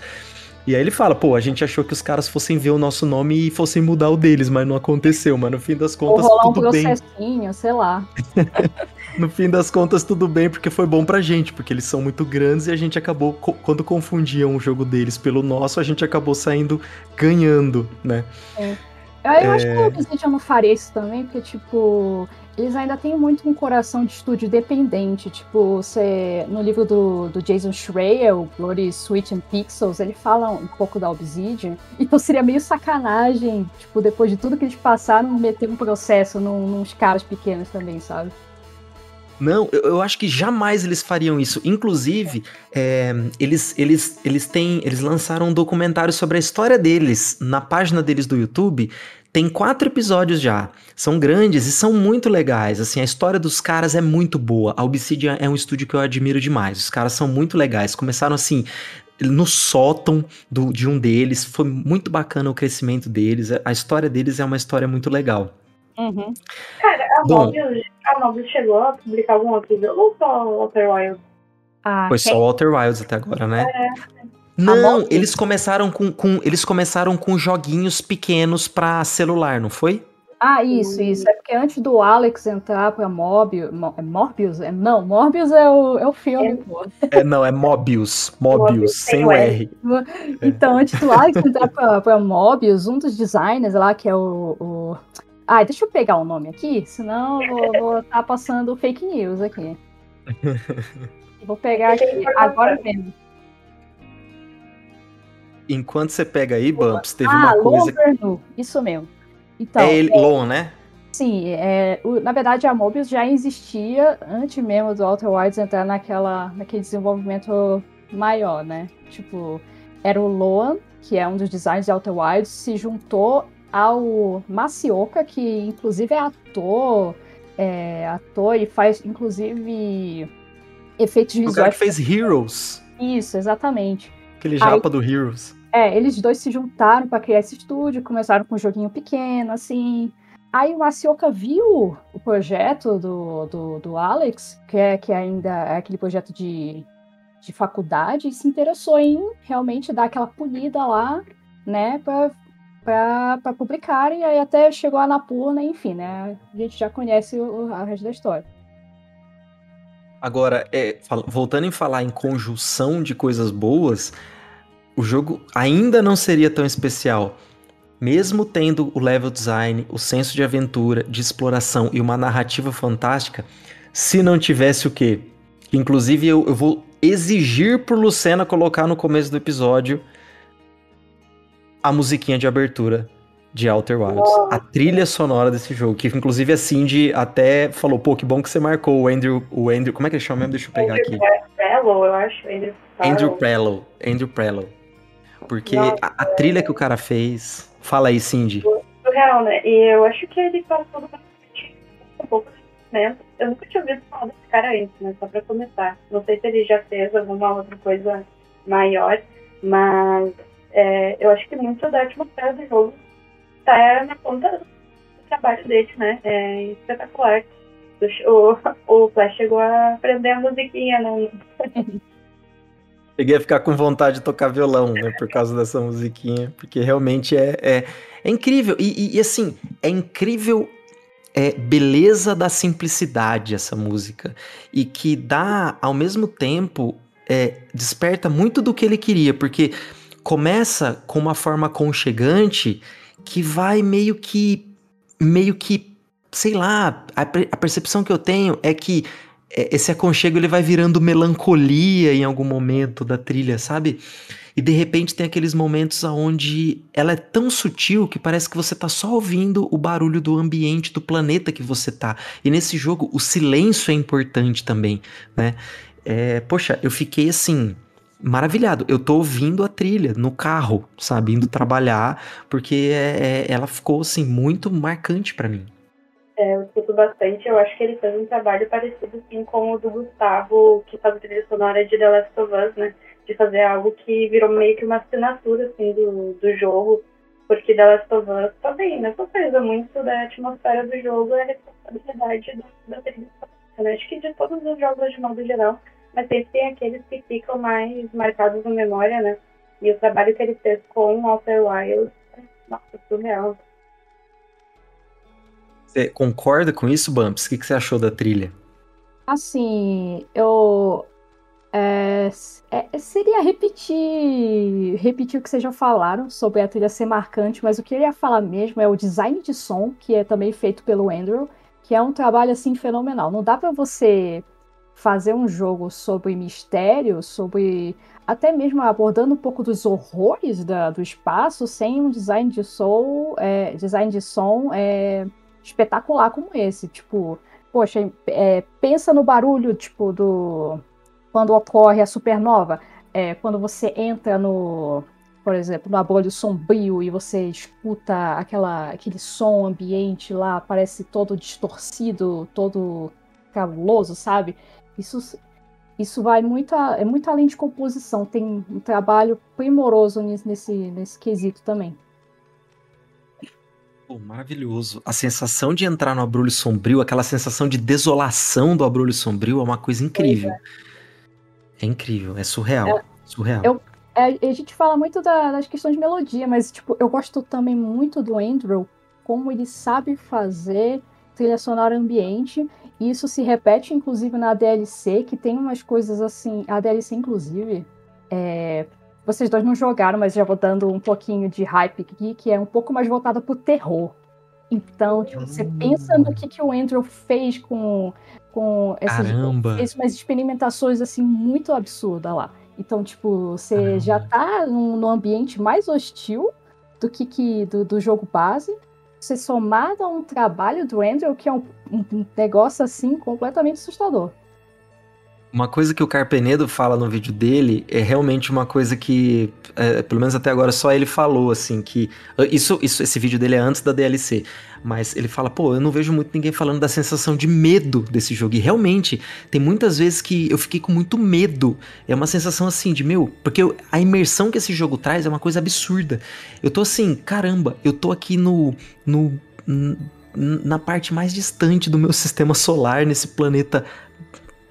E aí ele fala, pô, a gente achou que os caras fossem ver o nosso nome e fossem mudar o deles, mas não aconteceu, mas no fim das Ou contas rolar um tudo bem. processinho, sei lá. (laughs) No fim das contas, tudo bem, porque foi bom pra gente, porque eles são muito grandes e a gente acabou, quando confundiam o jogo deles pelo nosso, a gente acabou saindo ganhando, né? Eu, eu acho que o Obsidian não faria isso também, porque, tipo, eles ainda têm muito um coração de estúdio dependente. Tipo, você, no livro do, do Jason Schreier, o Bloody Switch and Pixels, ele fala um pouco da Obsidian. Então seria meio sacanagem, tipo, depois de tudo que eles passaram, meter um processo num, nos caras pequenos também, sabe? Não, eu, eu acho que jamais eles fariam isso. Inclusive, é, eles, eles, eles têm. Eles lançaram um documentário sobre a história deles na página deles do YouTube. Tem quatro episódios já. São grandes e são muito legais. Assim, a história dos caras é muito boa. A Obsidian é um estúdio que eu admiro demais. Os caras são muito legais. Começaram assim. No sótão do, de um deles, foi muito bacana o crescimento deles. A história deles é uma história muito legal. Uhum. Cara, a Bom. Mobius, a Mobius chegou a publicar algum outro jogo ou só o Outer Wild? Ah, Foi quem- só Walter Wilds até agora, né? É. Não, Mobius? eles começaram com, com- eles começaram com joguinhos pequenos pra celular, não foi? Ah, isso, isso. É porque antes do Alex entrar pra Morbius. Mo- é Morbius? É, não, Morbius é o, é o filme, É. pô. É, não, é Mobius, Mobius, Mobius, sem o o R. Então, antes do Alex entrar pra, pra Mobius, um dos designers lá, que é o. o... Ah, deixa eu pegar o nome aqui, senão eu vou estar passando fake news aqui. (laughs) Vou pegar aqui agora mesmo. Enquanto você pega aí, Bumps, teve ah, uma coisa. Vernu, isso mesmo. Então, é ele, Lon, né? Sim, é, o- na verdade a Mobius já existia antes mesmo do Outer Wilds entrar naquela, naquele desenvolvimento maior, né? Tipo, era o Loan, que é um dos designers de Outer Wilds, se juntou ao Masioka, que inclusive é ator, é, ator e faz inclusive efeitos O cara visuais. que fez Heroes. Isso, exatamente. Aquele Aí- japa do Heroes. É, eles dois se juntaram para criar esse estúdio, começaram com um joguinho pequeno, assim. Aí o Masioka viu o projeto do, do, do Alex, que, é, que ainda é aquele projeto de, de faculdade, e se interessou em realmente dar aquela polida lá, né, para publicarem. E aí até chegou a Anapurna, enfim, né? A gente já conhece o, a resto da história. Agora, é, voltando em falar em conjunção de coisas boas, o jogo ainda não seria tão especial. Mesmo tendo o level design, o senso de aventura, de exploração e uma narrativa fantástica, se não tivesse o quê? Inclusive, eu, eu vou exigir pro Lucena colocar no começo do episódio a musiquinha de abertura de Outer Wilds. A trilha sonora desse jogo, que inclusive a Cindy até falou, pô, que bom que você marcou o Andrew, o Andrew, como é que ele chama mesmo? Deixa eu pegar aqui. Fellow, eu acho. Andrew, Andrew Farrell. Prello, Andrew Prello. Porque Nossa. a, a trilha que o cara fez, fala aí, Cindy. Surreal, né? E eu acho que ele passou bastante um pouco conhecimento. Eu nunca tinha ouvido falar desse cara antes, né? Só pra começar. Não sei se ele já fez alguma outra coisa maior, mas é, eu acho que muito da atmosfera do jogo tá na conta do trabalho dele, né? É espetacular. O, o Flash chegou a aprender a musiquinha, né? (laughs) Cheguei a ficar com vontade de tocar violão, né, por causa dessa musiquinha, porque realmente é, é, é incrível. E, e- e, assim, é incrível é, beleza da simplicidade essa música. E que dá, ao mesmo tempo, é, desperta muito do que ele queria, porque começa com uma forma aconchegante que vai meio que. meio que. sei lá, a, a percepção que eu tenho é que esse aconchego ele vai virando melancolia em algum momento da trilha, sabe? E de repente tem aqueles momentos onde ela é tão sutil que parece que você tá só ouvindo o barulho do ambiente, do planeta que você tá. E nesse jogo o silêncio é importante também, né? É, poxa, eu fiquei assim maravilhado. Eu tô ouvindo a trilha no carro, sabe, indo trabalhar, porque é, é, ela ficou assim muito marcante para mim. É, eu escuto bastante. Eu acho que ele fez um trabalho parecido assim com o do Gustavo, que faz a trilha sonora de The Last of Us, né? De fazer algo que virou meio que uma assinatura assim do, do jogo, porque The Last of Us também, né? Coisa muito da atmosfera do jogo é a responsabilidade da, da trilha sonora. Né? Acho que de todos os jogos de modo geral, mas sempre tem aqueles que ficam mais marcados na memória, né? E o trabalho que ele fez com Outer Wilds, nossa, surreal. Você concorda com isso, Bumps? O que, que você achou da trilha? Assim, eu. É, é, seria repetir repetir o que vocês já falaram sobre a trilha ser marcante, mas o que eu ia falar mesmo é o design de som, que é também feito pelo Andrew, que é um trabalho assim fenomenal. Não dá para você fazer um jogo sobre mistério, sobre até mesmo abordando um pouco dos horrores da, do espaço, sem um design de som, é, design de som é, espetacular como esse. Tipo, poxa, é, pensa no barulho tipo do quando ocorre a supernova, é, quando você entra no, por exemplo, no abolho sombrio e você escuta aquela, aquele som ambiente lá, parece todo distorcido, todo cabuloso, sabe? Isso, isso vai muito, a, é muito além de composição, tem um trabalho primoroso nesse, nesse quesito também. Pô, maravilhoso. A sensação de entrar no abrulho sombrio, aquela sensação de desolação do abrulho sombrio é uma coisa incrível. É. é. incrível, é surreal. É, surreal. Eu, é, a gente fala muito da, das questões de melodia, mas tipo, eu gosto também muito do Andrew, como ele sabe fazer trilha sonora ambiente e isso se repete, inclusive, na DLC, que tem umas coisas assim. A DLC, inclusive, é... vocês dois não jogaram, mas já vou dando um pouquinho de hype aqui, que é um pouco mais voltada pro terror. Então, tipo, você hum. pensa no que, que o Andrew fez com, com essas fez umas experimentações assim muito absurdas lá. Então, tipo, você Caramba. já tá num, num, ambiente mais hostil do que, que do, do jogo base ser somado a um trabalho do Andrew que é um, um negócio assim completamente assustador. Uma coisa que o Carpenedo fala no vídeo dele é realmente uma coisa que, é, pelo menos até agora, só ele falou, assim, que. Isso, isso, esse vídeo dele é antes da DLC. Mas ele fala, pô, eu não vejo muito ninguém falando da sensação de medo desse jogo. E realmente, tem muitas vezes que eu fiquei com muito medo. É uma sensação assim de, meu, porque eu, a imersão que esse jogo traz é uma coisa absurda. Eu tô assim, caramba, eu tô aqui no. no na parte mais distante do meu (laughs) sistema solar, nesse planeta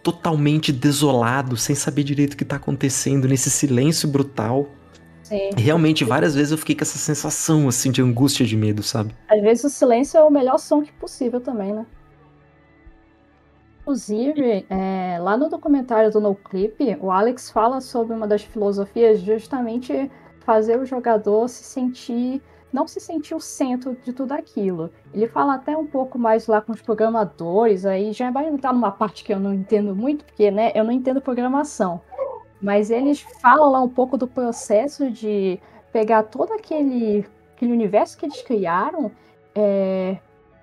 totalmente desolado, sem saber direito o que tá acontecendo, nesse silêncio brutal. Sim. Realmente, várias vezes eu fiquei com essa sensação, assim, de angústia, de medo, sabe? Às vezes o silêncio é o melhor som que possível também, né? Inclusive, é, lá no documentário do No Clip, o Alex fala sobre uma das filosofias justamente fazer o jogador se sentir não se sentir o centro de tudo aquilo. Ele fala até um pouco mais lá com os programadores, aí já vai entrar numa parte que eu não entendo muito, porque né, eu não entendo programação. Mas eles falam lá um pouco do processo de pegar todo aquele, aquele universo que eles criaram é,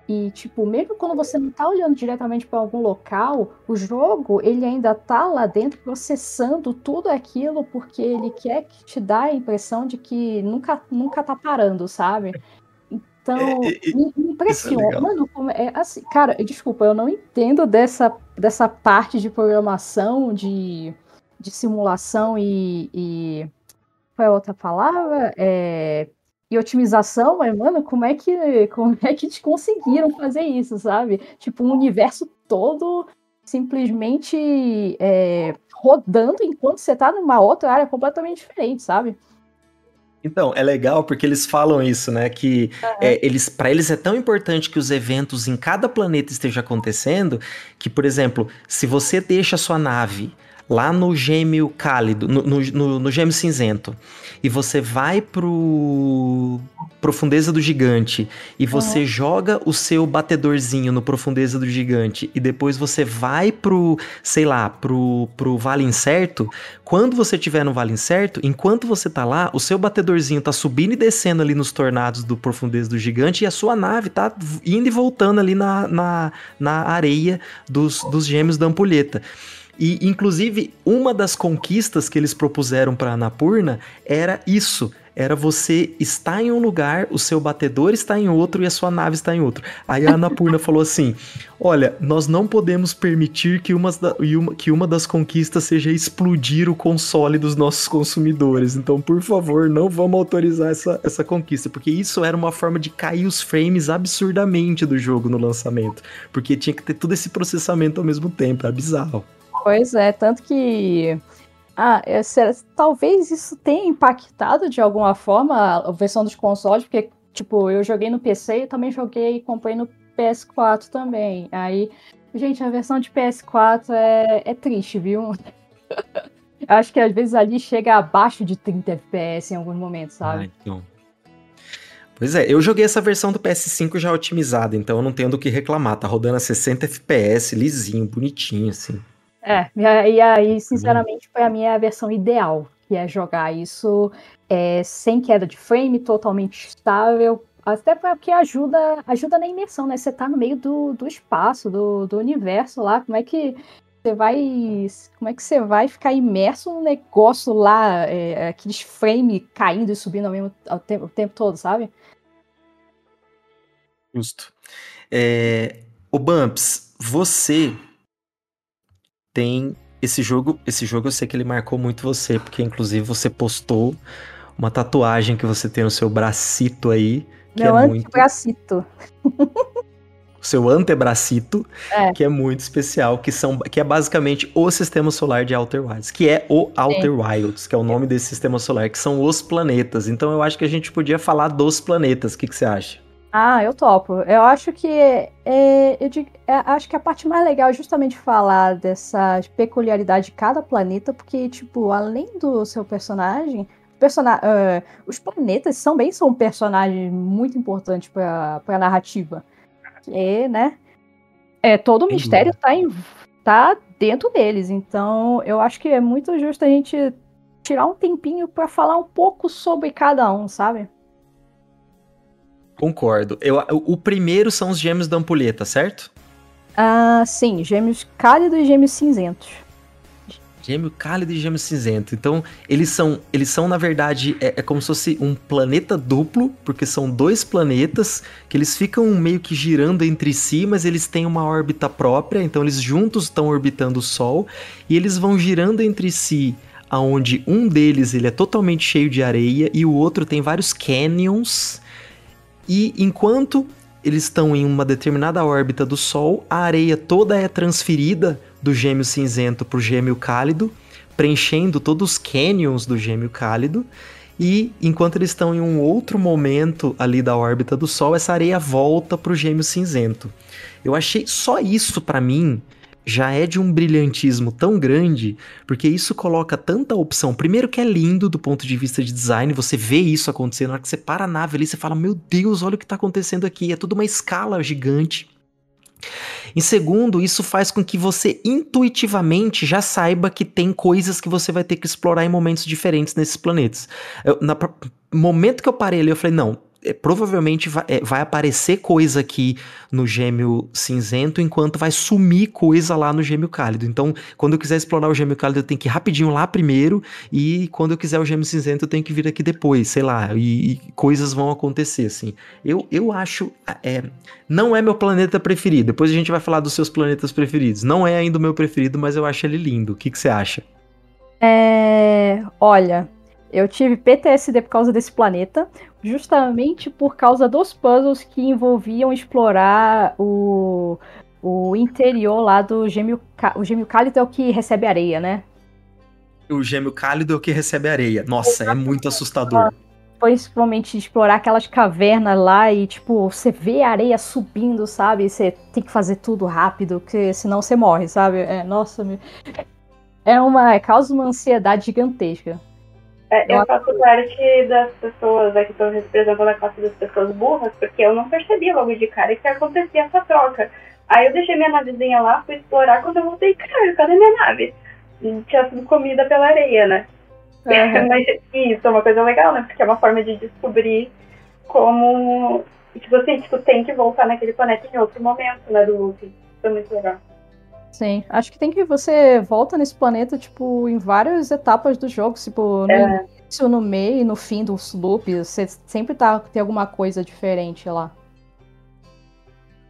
e, tipo, mesmo quando você não está olhando diretamente para algum local, o jogo, ele ainda está lá dentro processando tudo aquilo porque ele quer que te dá a impressão de que nunca, nunca tá parando, sabe? Então, é, é, me, me, impressiona. É Mano, é assim, cara, desculpa, eu não entendo dessa, dessa parte de programação, de, de simulação e, e. Qual é a outra palavra? É, e otimização, mas, mano, como é que como é que eles conseguiram fazer isso, sabe? Tipo, um universo todo simplesmente é, rodando enquanto você tá numa outra área completamente diferente, sabe? Então, é legal porque eles falam isso, né? Que uhum. é, eles, para eles é tão importante que os eventos em cada planeta estejam acontecendo que, por exemplo, se você deixa a sua nave lá no gêmeo cálido, no, no, no, no gêmeo cinzento, e você vai pro profundeza do gigante e você uhum. joga o seu batedorzinho no profundeza do gigante e depois você vai pro, sei lá, pro, pro vale incerto, quando você estiver no vale incerto, enquanto você tá lá, o seu batedorzinho tá subindo e descendo ali nos tornados do profundeza do gigante e a sua nave tá indo e voltando ali na, na, na areia dos, dos gêmeos da ampulheta. E, inclusive, uma das conquistas que eles propuseram para Anapurna era isso era você estar em um lugar, o seu batedor está em outro e a sua nave está em outro. Aí a Anapurna falou assim: Olha, nós não podemos permitir que uma, que uma das conquistas seja explodir o console dos nossos consumidores. Então, por favor, não vamos autorizar essa, essa conquista, porque isso era uma forma de cair os frames absurdamente do jogo no lançamento. Porque tinha que ter todo esse processamento ao mesmo tempo, era bizarro. Pois é, tanto que ah, é, talvez isso tenha impactado de alguma forma a versão dos consoles, porque, tipo, eu joguei no PC e também joguei e comprei no PS4 também. Aí, gente, a versão de PS4 é, é triste, viu? (laughs) Acho que às vezes ali chega abaixo de 30 FPS em alguns momentos, sabe? Ah, então. Pois é, eu joguei essa versão do PS5 já otimizada, então eu não tenho do que reclamar. Tá rodando a 60 FPS, lisinho, bonitinho, assim. É, e aí, sinceramente, foi a minha versão ideal, que é jogar isso é, sem queda de frame, totalmente estável, até porque ajuda, ajuda na imersão, né? Você tá no meio do, do espaço, do, do universo lá, como é que você vai. Como é que você vai ficar imerso no negócio lá, é, aqueles frames caindo e subindo ao mesmo ao tempo, o tempo todo, sabe? Justo. É, o Bumps, você tem esse jogo, esse jogo eu sei que ele marcou muito você, porque inclusive você postou uma tatuagem que você tem no seu bracito aí, que Meu é muito bracito. o seu antebracito, é. que é muito especial, que são que é basicamente o sistema solar de Outer Wilds, que é o Outer Sim. Wilds, que é o nome desse sistema solar, que são os planetas. Então eu acho que a gente podia falar dos planetas. O que, que você acha? Ah, eu topo. Eu acho que é, eu digo, é, acho que a parte mais legal é justamente falar dessa peculiaridade de cada planeta, porque, tipo, além do seu personagem, persona uh, os planetas também são um personagem muito importante para a narrativa. E, né? É, todo o mistério está em, tá dentro deles. Então, eu acho que é muito justo a gente tirar um tempinho para falar um pouco sobre cada um, sabe? Concordo. Eu, o primeiro são os gêmeos da ampulheta, certo? Ah, sim, gêmeos cálidos e gêmeos cinzentos. Gêmeo cálido e gêmeo cinzento. Então, eles são, eles são na verdade, é, é, como se fosse um planeta duplo, porque são dois planetas que eles ficam meio que girando entre si, mas eles têm uma órbita própria, então eles juntos estão orbitando o Sol e eles vão girando entre si, aonde um deles ele é totalmente cheio de areia e o outro tem vários canyons e enquanto eles estão em uma determinada órbita do Sol, a areia toda é transferida do gêmeo cinzento para o gêmeo cálido, preenchendo todos os canyons do gêmeo cálido. E enquanto eles estão em um outro momento ali da órbita do Sol, essa areia volta para o gêmeo cinzento. Eu achei só isso para mim já é de um brilhantismo tão grande, porque isso coloca tanta opção. Primeiro que é lindo do ponto de vista de design, você vê isso acontecendo, na hora que você para a nave ali, você fala, meu Deus, olha o que está acontecendo aqui, é tudo uma escala gigante. Em segundo, isso faz com que você intuitivamente já saiba que tem coisas que você vai ter que explorar em momentos diferentes nesses planetas. Eu, na momento que eu parei ali, eu falei, não, é, provavelmente vai, é, vai, aparecer coisa aqui no gêmeo cinzento, enquanto vai sumir coisa lá no gêmeo cálido. Então, quando eu quiser explorar o gêmeo cálido, eu tenho que ir rapidinho lá primeiro, e quando eu quiser o gêmeo cinzento, eu tenho que vir aqui depois, sei lá, e, e coisas vão acontecer, assim. Eu, eu acho. É, não é meu planeta preferido. Depois a gente vai falar dos seus planetas preferidos. Não é ainda o meu preferido, mas eu acho ele lindo. O que, que você acha? É. Olha. Eu tive PTSD por causa desse planeta, justamente por causa dos puzzles que envolviam explorar o, o interior lá do gêmeo. O gêmeo cálido é o que recebe areia, né? O gêmeo cálido é o que recebe areia. Nossa, é muito assustador. Principalmente explorar aquelas cavernas lá e, tipo, você vê a areia subindo, sabe? Você tem que fazer tudo rápido, porque senão você morre, sabe? É, nossa, é uma. causa uma ansiedade gigantesca. É, eu faço parte das pessoas aqui, estou representando a classe das pessoas burras, porque eu não percebi logo de cara que acontecia essa troca. Aí eu deixei minha navezinha lá, fui explorar, quando eu voltei, caralho, cadê minha nave? E tinha sido comida pela areia, né? Uhum. (laughs) Mas isso é uma coisa legal, né? Porque é uma forma de descobrir como, tipo assim, tipo, tem que voltar naquele planeta em outro momento, né, do loop. Isso é muito legal. Sim, acho que tem que você volta nesse planeta, tipo, em várias etapas do jogo, tipo, no É. início, no meio e no fim dos loops, você sempre tá, tem alguma coisa diferente lá.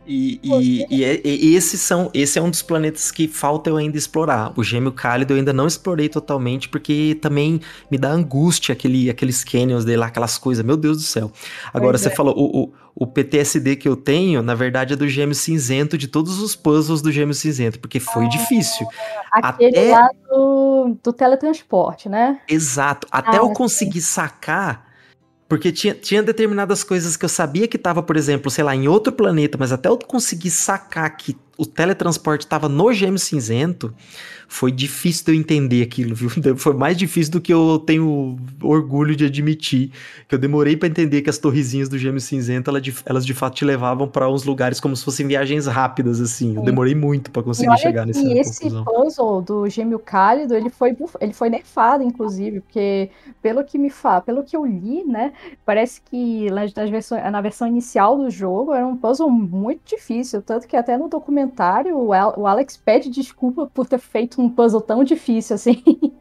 E, e, e, é- e esses são, esse é um dos planetas que falta eu ainda explorar. O Gêmeo Cálido eu ainda não explorei totalmente, porque também me dá angústia aquele, aqueles canyons dele lá, aquelas coisas. Meu Deus do céu. Agora, Pois você é. falou, o, o, o PTSD que eu tenho, na verdade, é do Gêmeo Cinzento, de todos os puzzles do Gêmeo Cinzento, porque foi difícil. Aquele Até- lá do, do teletransporte, né? Exato. Até Ah, eu conseguir sacar. Porque tinha, tinha determinadas coisas que eu sabia que tava, por exemplo, sei lá, em outro planeta, mas até eu conseguir sacar que o teletransporte tava no gêmeo cinzento, foi difícil de eu entender aquilo, viu? (laughs) Foi mais difícil do que eu tenho orgulho de admitir. Que eu demorei pra entender que as torrezinhas do gêmeo cinzento, ela de- elas de fato te levavam pra uns lugares como se fossem viagens rápidas, assim. Eu demorei muito pra E conseguir chegar nessa que esse conclusão. puzzle do gêmeo cálido, ele foi, ele foi nerfado, inclusive, porque pelo que me fa, pelo que eu li, né, parece que nas, nas versões, na versão inicial do jogo era um puzzle muito difícil, tanto que até no documentário o Alex pede desculpa por ter feito um puzzle tão difícil assim. (laughs)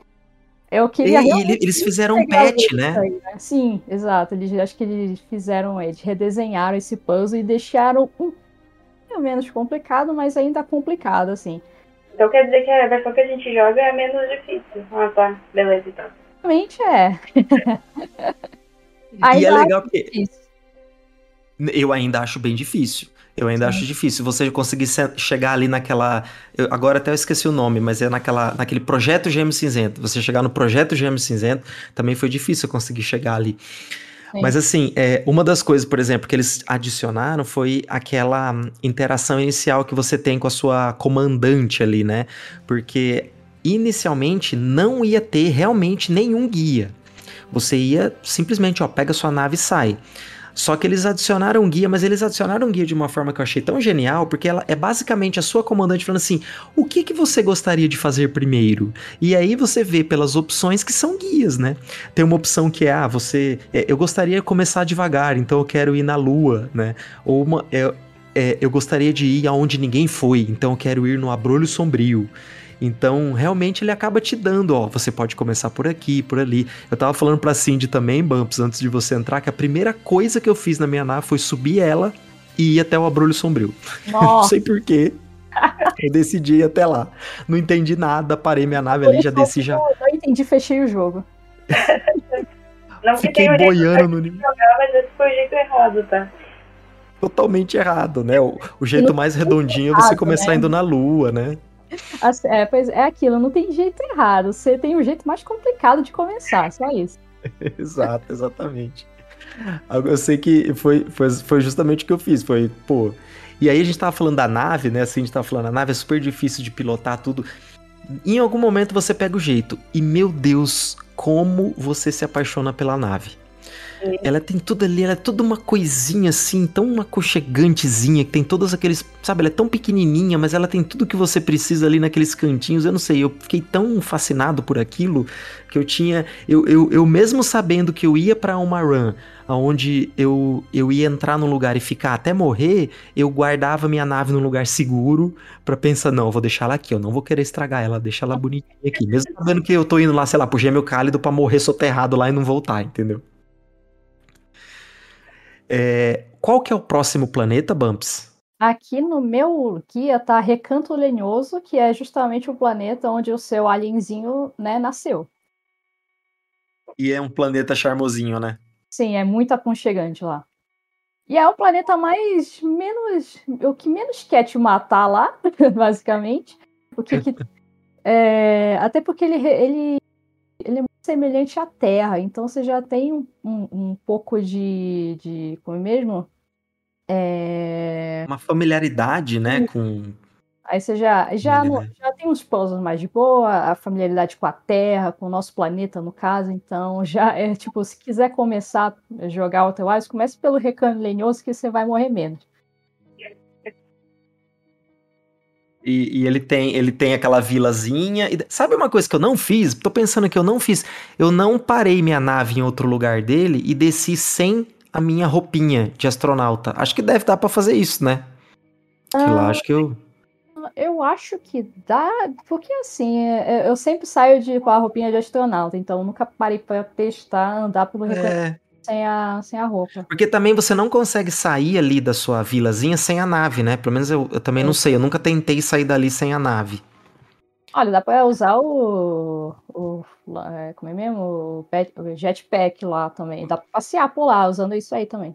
Eu E, queria e ele- eles fizeram um patch, né? aí, né? Sim, exato. Eles, acho que eles fizeram, eles redesenharam esse puzzle e deixaram um pouquinho menos complicado, mas ainda complicado, assim. Então quer dizer que a versão que a gente joga é menos difícil. Ah, tá. Beleza, então. Realmente é. (laughs) E Ainda é legal porque. Eu ainda acho bem difícil. Eu ainda Sim. acho difícil. Você conseguir se- chegar ali naquela. eu- agora até eu esqueci o nome, mas é naquela, naquele projeto Gêmeo Cinzento. Você chegar no projeto Gêmeo Cinzento também foi difícil conseguir chegar ali. Sim. Mas assim, é, uma das coisas, por exemplo, que eles adicionaram foi aquela hum, interação inicial que você tem com a sua comandante ali, né? Porque inicialmente não ia ter realmente nenhum guia. Você ia simplesmente, ó, pega sua nave e sai. Só que eles adicionaram guia, mas eles adicionaram guia de uma forma que eu achei tão genial, porque ela é basicamente a sua comandante falando assim: o que, que você gostaria de fazer primeiro? E aí você vê pelas opções que são guias, né? Tem uma opção que é: ah, você. é, eu gostaria de começar devagar, então eu quero ir na lua, né? Ou uma. é, é, eu gostaria de ir aonde ninguém foi, então eu quero ir no abrolho sombrio. Então, realmente, ele acaba te dando, ó, você pode começar por aqui, por ali. Eu tava falando pra Cindy também, Bumps, antes de você entrar, que a primeira coisa que eu fiz na minha nave foi subir ela e ir até o abrolho sombrio. (laughs) Não sei porquê. Eu decidi ir até lá. Não entendi nada, parei minha nave ali, já desci, já eu entendi, fechei o jogo. (laughs) Não que fiquei boiando no nível mas esse foi o jeito errado, tá? totalmente errado, né? O, o jeito não mais redondinho é você começar né? indo na lua, né? É, pois é aquilo, não tem jeito errado. Você tem um jeito mais complicado de começar, só isso. (laughs) Exato, exatamente. Eu sei que foi, foi, foi justamente o que eu fiz. Foi, pô. E aí a gente tava falando da nave, né? Assim, a gente tava falando, a nave é super difícil de pilotar tudo. Em algum momento você pega o jeito. E meu Deus, como você se apaixona pela nave. Ela tem tudo ali, ela é toda uma coisinha assim, tão aconchegantezinha, que tem todos aqueles. Sabe, ela é tão pequenininha, mas ela tem tudo que você precisa ali naqueles cantinhos. Eu não sei, eu fiquei tão fascinado por aquilo que eu tinha. Eu, eu, eu mesmo sabendo que eu ia pra uma run, onde eu, eu ia entrar num lugar e ficar até morrer, eu guardava minha nave num lugar seguro pra pensar: não, vou deixar ela aqui, eu não vou querer estragar ela, deixar ela bonitinha aqui. Mesmo sabendo que eu tô indo lá, sei lá, pro Gêmeo Cálido pra morrer soterrado lá e não voltar, entendeu? É, qual que é o próximo planeta, Bumps? Aqui no meu guia tá Recanto Lenhoso, que é justamente o planeta onde o seu alienzinho, né, nasceu. E é um planeta charmosinho, né? Sim, é muito aconchegante lá. E é o planeta mais menos, o que menos quer te matar lá, (laughs) basicamente. Porque que, (laughs) é, até porque ele, ele, semelhante à Terra, então você já tem um, um, um pouco de, de como é mesmo? É, Uma familiaridade, né? Com. Aí você já, já, já tem uns puzzles mais de boa, a familiaridade com a Terra, com o nosso planeta, no caso. Então, (laughs) já é tipo, se quiser começar a jogar Outer Wilds, comece pelo Recanto Lenhoso que você vai morrer menos. E, e ele tem ele tem aquela vilazinha. E, sabe uma coisa que eu não fiz? Tô pensando que eu não fiz. Eu não parei minha nave em outro lugar dele e desci sem a minha roupinha de astronauta. Acho que deve dar pra fazer isso, né? Que lá Ah, acho que eu. eu acho que dá, porque assim, é, eu sempre saio de, com a roupinha de astronauta, então nunca parei para testar andar pelo é. Sem a, sem a roupa. Porque também você não consegue sair ali da sua vilazinha sem a nave, né? Pelo menos eu, eu também não sei, eu nunca tentei sair dali sem a nave. Olha, dá pra usar o. o é, como é mesmo? O jetpack lá também. Dá pra passear por lá usando isso aí também.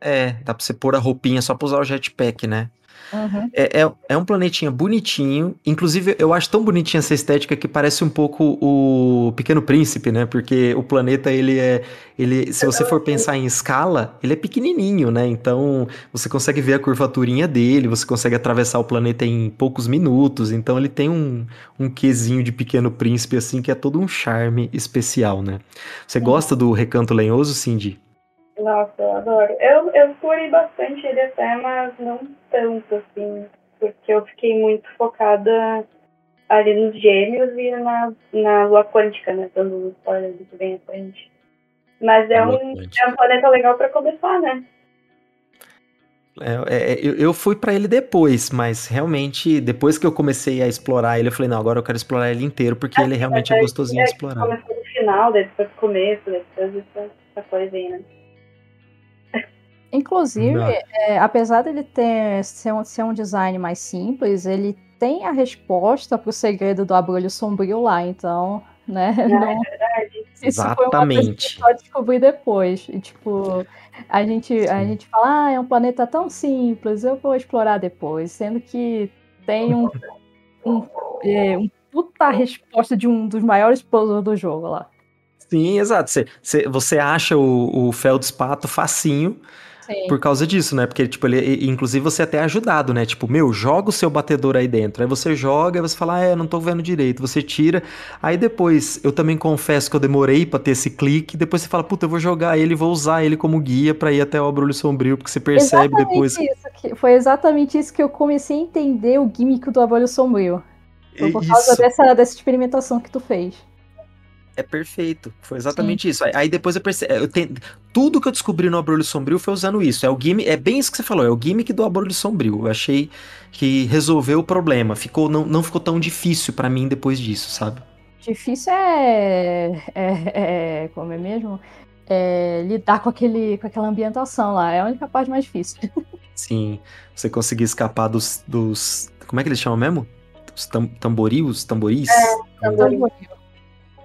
É, dá pra você pôr a roupinha só pra usar o jetpack, né? Uhum. É, é, é, um planetinha bonitinho. Inclusive, eu acho tão bonitinha essa estética que parece um pouco o Pequeno Príncipe, né? Porque o planeta, ele é. Ele, se você for pensar em escala, ele é pequenininho, né? Então, você consegue ver a curvaturinha dele, você consegue atravessar o planeta em poucos minutos. Então, ele tem um, um quesinho de Pequeno Príncipe, assim, que é todo um charme especial, né? Você gosta do Recanto Lenhoso, Cindy? Nossa, eu adoro. Eu, eu explorei bastante ele até, mas não tanto, assim, porque eu fiquei muito focada ali nos gêmeos e na, na lua quântica, né? Dando spoiler do que vem à frente. Mas é um, é um planeta legal para começar, né? É, é, eu, eu fui para ele depois, mas realmente, depois que eu comecei a explorar ele, eu falei, não, agora eu quero explorar ele inteiro, porque é, ele realmente é gostosinho de explorar. Começou no final, depois do começo, depois dessa coisa aí, né? Inclusive, é, apesar dele ter ser um, ser um design mais simples, ele tem a resposta para o segredo do abrolho sombrio lá, então, né? É, não, é verdade. Isso Exatamente. foi uma coisa que descobrir depois. E, tipo, a gente, a gente fala, ah, é um planeta tão simples, eu vou explorar depois, sendo que tem um, um, é, um puta resposta de um dos maiores puzzles do jogo lá. Sim, exato. Você, você acha o, o Feldspato facinho, Sim. Por causa disso, né? Porque, tipo, ele, inclusive você é até é ajudado, né? Tipo, meu, joga o seu batedor aí dentro. Aí você joga, aí você fala, ah, é, não tô vendo direito. Você tira. Aí depois, eu também confesso que eu demorei pra ter esse clique. Depois você fala, puta, eu vou jogar ele, vou usar ele como guia pra ir até o Abrolho Sombrio, porque você percebe exatamente depois. Isso que, foi exatamente isso que eu comecei a entender o gimmick do Abrolho Sombrio. Foi por causa dessa, dessa experimentação que tu fez. É perfeito. Foi exatamente Sim. isso. Aí, aí, depois eu percebi. Eu tenho, tudo que eu descobri no Abrolho Sombrio foi usando isso. É o gimmick, é bem isso que você falou, é o gimmick do Abrolho Sombrio. Eu achei que resolveu o problema. Ficou, não, não ficou tão difícil para mim depois disso, sabe? Difícil é. é, é como é mesmo? É, lidar com, aquele, com aquela ambientação lá. É a única parte mais difícil. (laughs) Sim. Você conseguir escapar dos. dos como é que eles chamam mesmo? Os tam, tamborios? Tamboris? É, tamboril.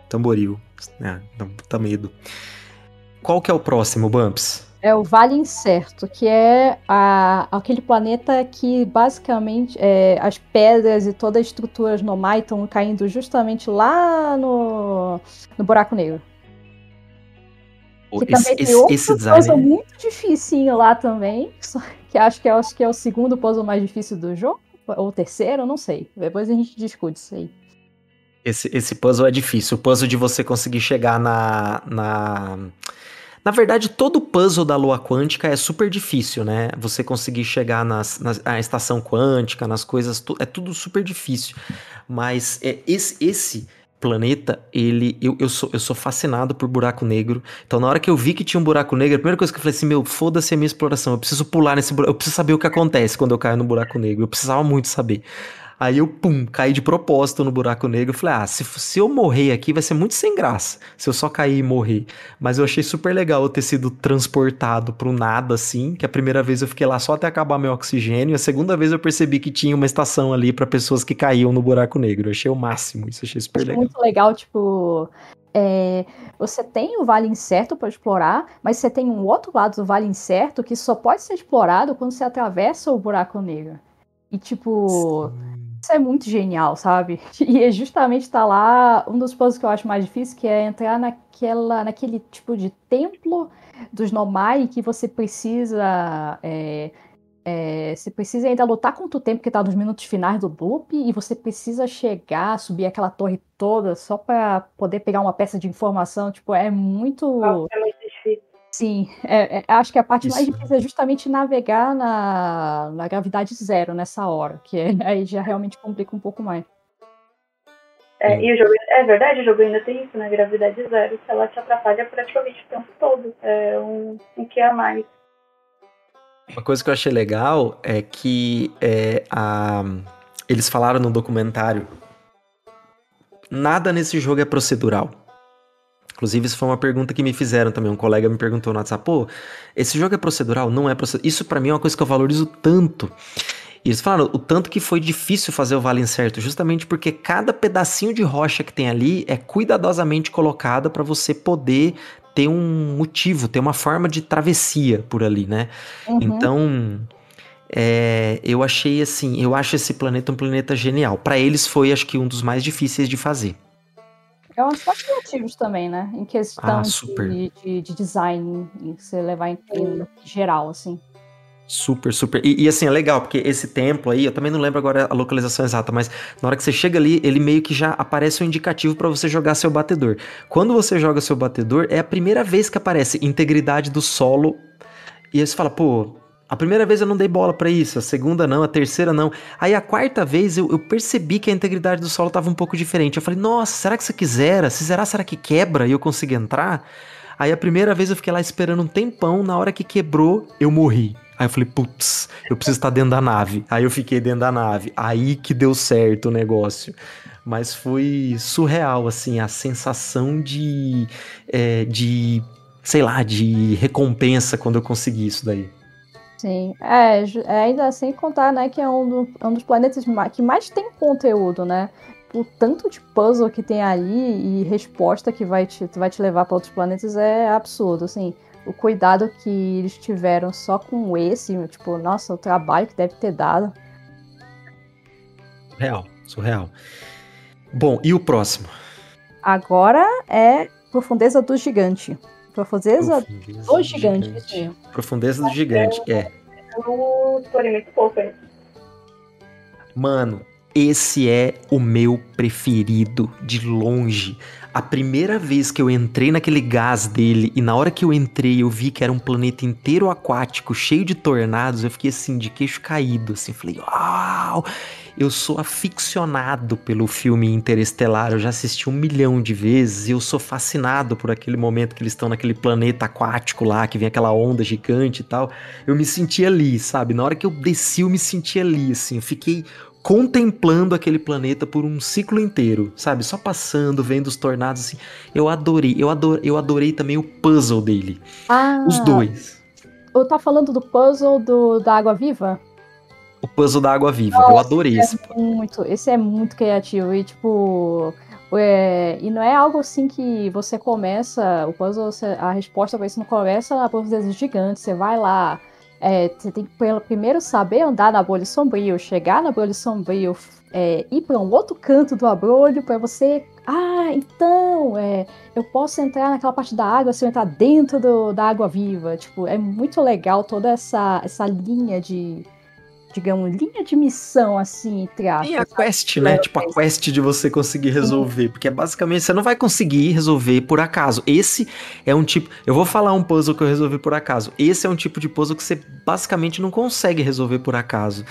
Tamboril. É, dá tá medo. Qual que é o próximo, Bumps? É o Vale Incerto, que é a, aquele planeta que basicamente é, as pedras e todas as estruturas no mar estão caindo justamente lá no, no buraco negro. Que esse, também tem outro esse design... puzzle muito dificinho lá também, que acho que, é, acho que é o segundo puzzle mais difícil do jogo, ou o terceiro, não sei. Depois a gente discute isso aí. Esse, esse puzzle é difícil. O puzzle de você conseguir chegar na. Na, na verdade, todo puzzle da lua quântica é super difícil, né? Você conseguir chegar nas, na estação quântica, nas coisas. É tudo super difícil. Mas é, esse, esse planeta, ele. Eu, eu, sou, eu sou fascinado por buraco negro. Então, na hora que eu vi que tinha um buraco negro, a primeira coisa que eu falei assim: meu, foda-se a minha exploração. Eu preciso pular nesse buraco. Eu preciso saber o que acontece quando eu caio no buraco negro. Eu precisava muito saber. Aí eu, pum, caí de propósito no buraco negro. Falei, ah, se, se eu morrer aqui vai ser muito sem graça. Se eu só cair e morrer. Mas eu achei super legal eu ter sido transportado pro nada, assim. Que a primeira vez eu fiquei lá só até acabar meu oxigênio. A segunda vez eu percebi que tinha uma estação ali para pessoas que caíam no buraco negro. Eu achei o máximo. Isso achei super legal. Muito legal, tipo. É, você tem o Vale Incerto para explorar, mas você tem um outro lado do Vale Incerto que só pode ser explorado quando você atravessa o buraco negro. E tipo, Sim. Isso é muito genial, sabe? (laughs) E é justamente estar tá lá um dos pontos que eu acho mais difícil, que é entrar naquela, naquele tipo de templo dos Nomai que você precisa. É, é, você precisa ainda lutar contra o tempo que está nos minutos finais do loop e você precisa chegar, subir aquela torre toda só para poder pegar uma peça de informação. Tipo, é muito. é muito Sim, é, é, acho que a parte Isso. mais difícil é justamente navegar na, na gravidade zero nessa hora, que é, (laughs) aí já realmente complica um pouco mais. É, e o jogo, é verdade, o jogo ainda tem isso, né? Gravidade zero, que ela te atrapalha praticamente o tempo todo. É um, um que a mais. Uma coisa que eu achei legal é que é, a, eles falaram no documentário, nada nesse jogo é procedural. Inclusive, isso foi uma pergunta que me fizeram também. Um colega me perguntou no WhatsApp: pô, esse jogo é procedural? Não é procedural. Isso para mim é uma coisa que eu valorizo tanto. E eles falaram o tanto que foi difícil fazer o vale incerto, justamente porque cada pedacinho de rocha que tem ali é cuidadosamente colocado para você poder ter um motivo, ter uma forma de travessia por ali, né? Uhum. Então, é, eu achei assim, eu acho esse planeta um planeta genial. Para eles foi, acho que, um dos mais difíceis de fazer. É um aspecto criativos também, né? Em questão ah, de, de, de, design, em você levar em, em geral, assim. Super, super. E, e, assim, é legal, porque esse templo aí, eu também não lembro agora a localização exata, mas na hora que você chega ali, ele meio que já aparece um indicativo para você jogar seu batedor. Quando você joga seu batedor, é a primeira vez que aparece integridade do solo. E aí você fala, pô, a primeira vez eu não dei bola para isso, a segunda não, a terceira não. Aí a quarta vez eu, eu, percebi que a integridade do solo tava um pouco diferente. Eu falei, nossa, será que isso aqui zera? Se zerar, será que quebra e eu consigo entrar? Aí a primeira vez eu fiquei lá esperando um tempão, na hora que quebrou, eu morri. Aí eu falei, putz, eu preciso estar dentro da nave. Aí eu fiquei dentro da nave. Aí que deu certo o negócio. Mas foi surreal, assim, a sensação de. É, de. sei lá, de recompensa quando eu consegui isso daí. Sim, é, é, ainda sem contar, né, que é um, do, um dos planetas que mais tem conteúdo, né? O tanto de puzzle que tem ali e resposta que vai te, vai te levar para outros planetas é absurdo, assim. O cuidado que eles tiveram só com esse, tipo, nossa, o trabalho que deve ter dado. Real, surreal. Bom, e o próximo? Agora é Profundeza do Gigante. Profundeza, Profundeza do, gigante. gigante. Profundeza do gigante, é. Mano, esse é o meu preferido de longe. A primeira vez que eu entrei naquele gás dele e na hora que eu entrei eu vi que era um planeta inteiro aquático, cheio de tornados, eu fiquei assim de queixo caído, assim, falei, uau! Eu sou aficionado pelo filme Interestelar, eu já assisti um milhão de vezes e eu sou fascinado por aquele momento que eles estão naquele planeta aquático lá, que vem aquela onda gigante e tal. Eu me senti ali, sabe? Na hora que eu desci, eu me senti ali, assim. Eu fiquei contemplando aquele planeta por um ciclo inteiro, sabe? Só passando, vendo os tornados, assim. Eu adorei, eu adorei, eu adorei também o puzzle dele. Ah, os dois. Eu tá falando do puzzle do, da Água Viva? o puzzle da água viva. Nossa, eu adorei esse. É muito, esse é muito criativo e tipo. É, e não é algo assim que você começa, o puzzle, a resposta para isso não começa na profundeza gigante, você vai lá, é, você tem que primeiro saber andar na bolha sombrio, chegar na bolha sombrio, é, ir para um outro canto do abrolho para você. Ah, então, é, eu posso entrar naquela parte da água se eu entrar dentro do, da água viva. Tipo, é muito legal toda essa, essa linha de, digamos, linha de missão, assim, entre aspas. E a quest, né? Tipo, a quest de você conseguir resolver. Porque basicamente você não vai conseguir resolver por acaso. Esse é um tipo. Eu vou falar um puzzle que eu resolvi por acaso. Esse é um tipo de puzzle que você basicamente não consegue resolver por acaso.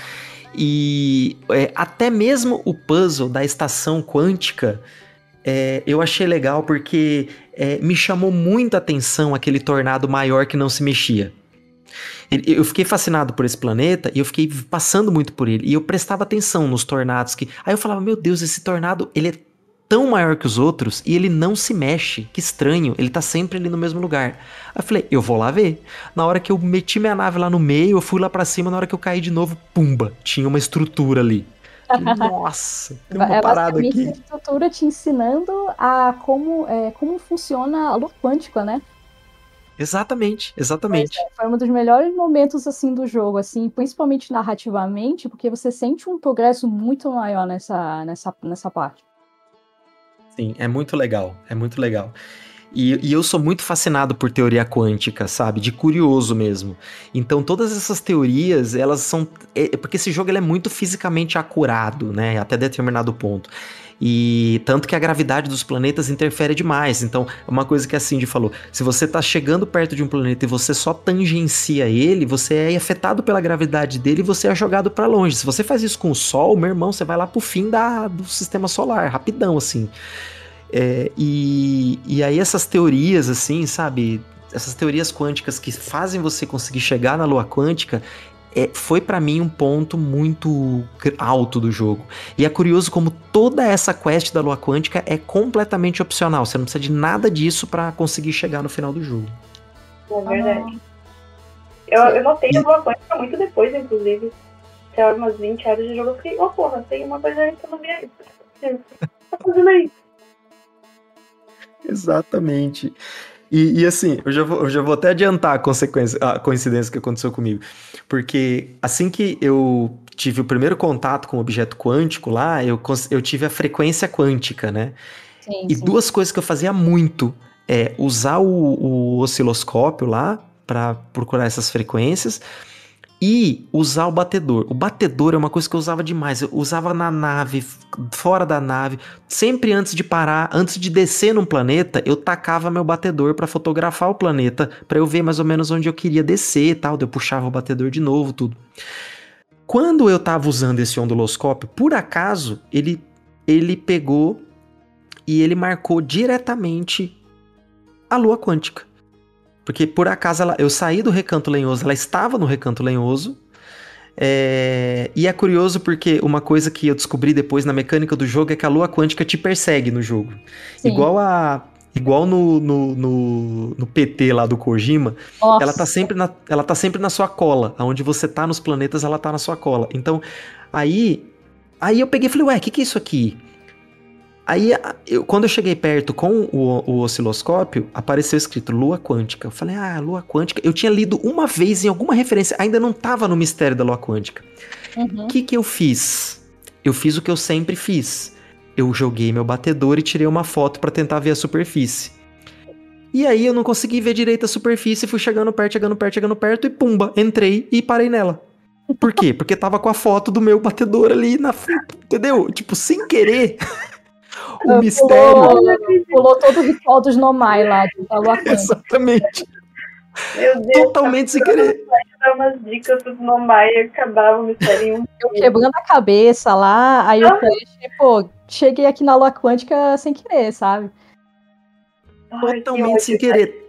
E é, até mesmo o puzzle da estação quântica. É, eu achei legal porque é, me chamou muita atenção aquele tornado maior que não se mexia. Eu fiquei fascinado por esse planeta e eu fiquei passando muito por ele. E eu prestava atenção nos tornados que. Aí eu falava, meu Deus, esse tornado, ele é tão maior que os outros e ele não se mexe. Que estranho, ele tá sempre ali no mesmo lugar. Aí eu falei, eu vou lá ver. Na hora que eu meti minha nave lá no meio, eu fui lá para cima, na hora que eu caí de novo, pumba, tinha uma estrutura ali. (laughs) Nossa, tem uma é parada aqui. A estrutura te ensinando a como, é, como funciona a lua quântica, né? Exatamente, exatamente. É, foi um dos melhores momentos assim do jogo, assim, principalmente narrativamente, porque você sente um progresso muito maior nessa, nessa, nessa parte. Sim, é muito legal, é muito legal. E, e, eu sou muito fascinado por teoria quântica, sabe? De curioso mesmo. Então, todas essas teorias, elas são. É, porque esse jogo ele é muito fisicamente acurado, né? Até determinado ponto. E tanto que a gravidade dos planetas interfere demais. Então, uma coisa que a Cindy falou: se você está chegando perto de um planeta e você só tangencia ele, você é afetado pela gravidade dele e você é jogado para longe. Se você faz isso com o Sol, meu irmão, você vai lá pro fim da, do sistema solar, rapidão, assim. É, e, e aí essas teorias, assim, sabe? Essas teorias quânticas que fazem você conseguir chegar na lua quântica, é, foi para mim um ponto muito alto do jogo. E é curioso como toda essa quest da Lua Quântica é completamente opcional. Você não precisa de nada disso para conseguir chegar no final do jogo. É verdade. Eu, eu notei a Lua Quântica muito depois, inclusive. Lá, umas 20 horas de jogo. Eu fiquei, oh porra, tem uma coisa aí que eu não vi aí. (laughs) O que tá fazendo aí? Exatamente. E, e, assim, eu já, vou, eu já vou até adiantar a, consequência, a coincidência que aconteceu comigo. Porque assim que eu tive o primeiro contato com o objeto quântico lá, eu, eu tive a frequência quântica, né? Sim, e sim. duas coisas que eu fazia muito é usar o, o osciloscópio lá para procurar essas frequências e usar o batedor. O batedor é uma coisa que eu usava demais. Eu usava na nave, fora da nave. Sempre antes de parar, antes de descer num planeta, eu tacava meu batedor para fotografar o planeta, para eu ver mais ou menos onde eu queria descer tal. Eu puxava o batedor de novo, tudo. Quando eu tava usando esse onduloscópio, por acaso, ele, ele pegou e ele marcou diretamente a lua quântica. Porque por acaso ela, eu saí do recanto lenhoso, ela estava no recanto lenhoso. É, e é curioso porque uma coisa que eu descobri depois na mecânica do jogo é que a lua quântica te persegue no jogo. Sim. Igual a. Igual no, no, no, no, PT lá do Kojima, ela tá, sempre na, ela tá sempre na sua cola. Onde você tá nos planetas, ela tá na sua cola. Então, aí. Aí eu peguei e falei, ué, o que, que é isso aqui? Aí, eu, quando eu cheguei perto com o, o, osciloscópio, apareceu escrito lua quântica. Eu falei, ah, lua quântica. Eu tinha lido uma vez em alguma referência, ainda não tava no mistério da lua quântica. O uhum. que, que eu fiz? Eu fiz o que eu sempre fiz. Eu joguei meu batedor e tirei uma foto para tentar ver a superfície. E aí eu não consegui ver direito a superfície, fui chegando perto, chegando perto, chegando perto e pumba, entrei e parei nela. Por quê? Porque tava com a foto do meu batedor ali na frente, entendeu? Tipo, sem querer. (laughs) o pulou, mistério. Pulou todo o ritual dos Nomai lá, de Exatamente. Meu Deus, Totalmente sem querer. Dar umas dicas dos Nomai e acabava o mistério em um. Eu quebrando a cabeça lá, aí eu falei, pô, cheguei aqui na Lua Quântica sem querer, sabe? Totalmente Ai, sem querer.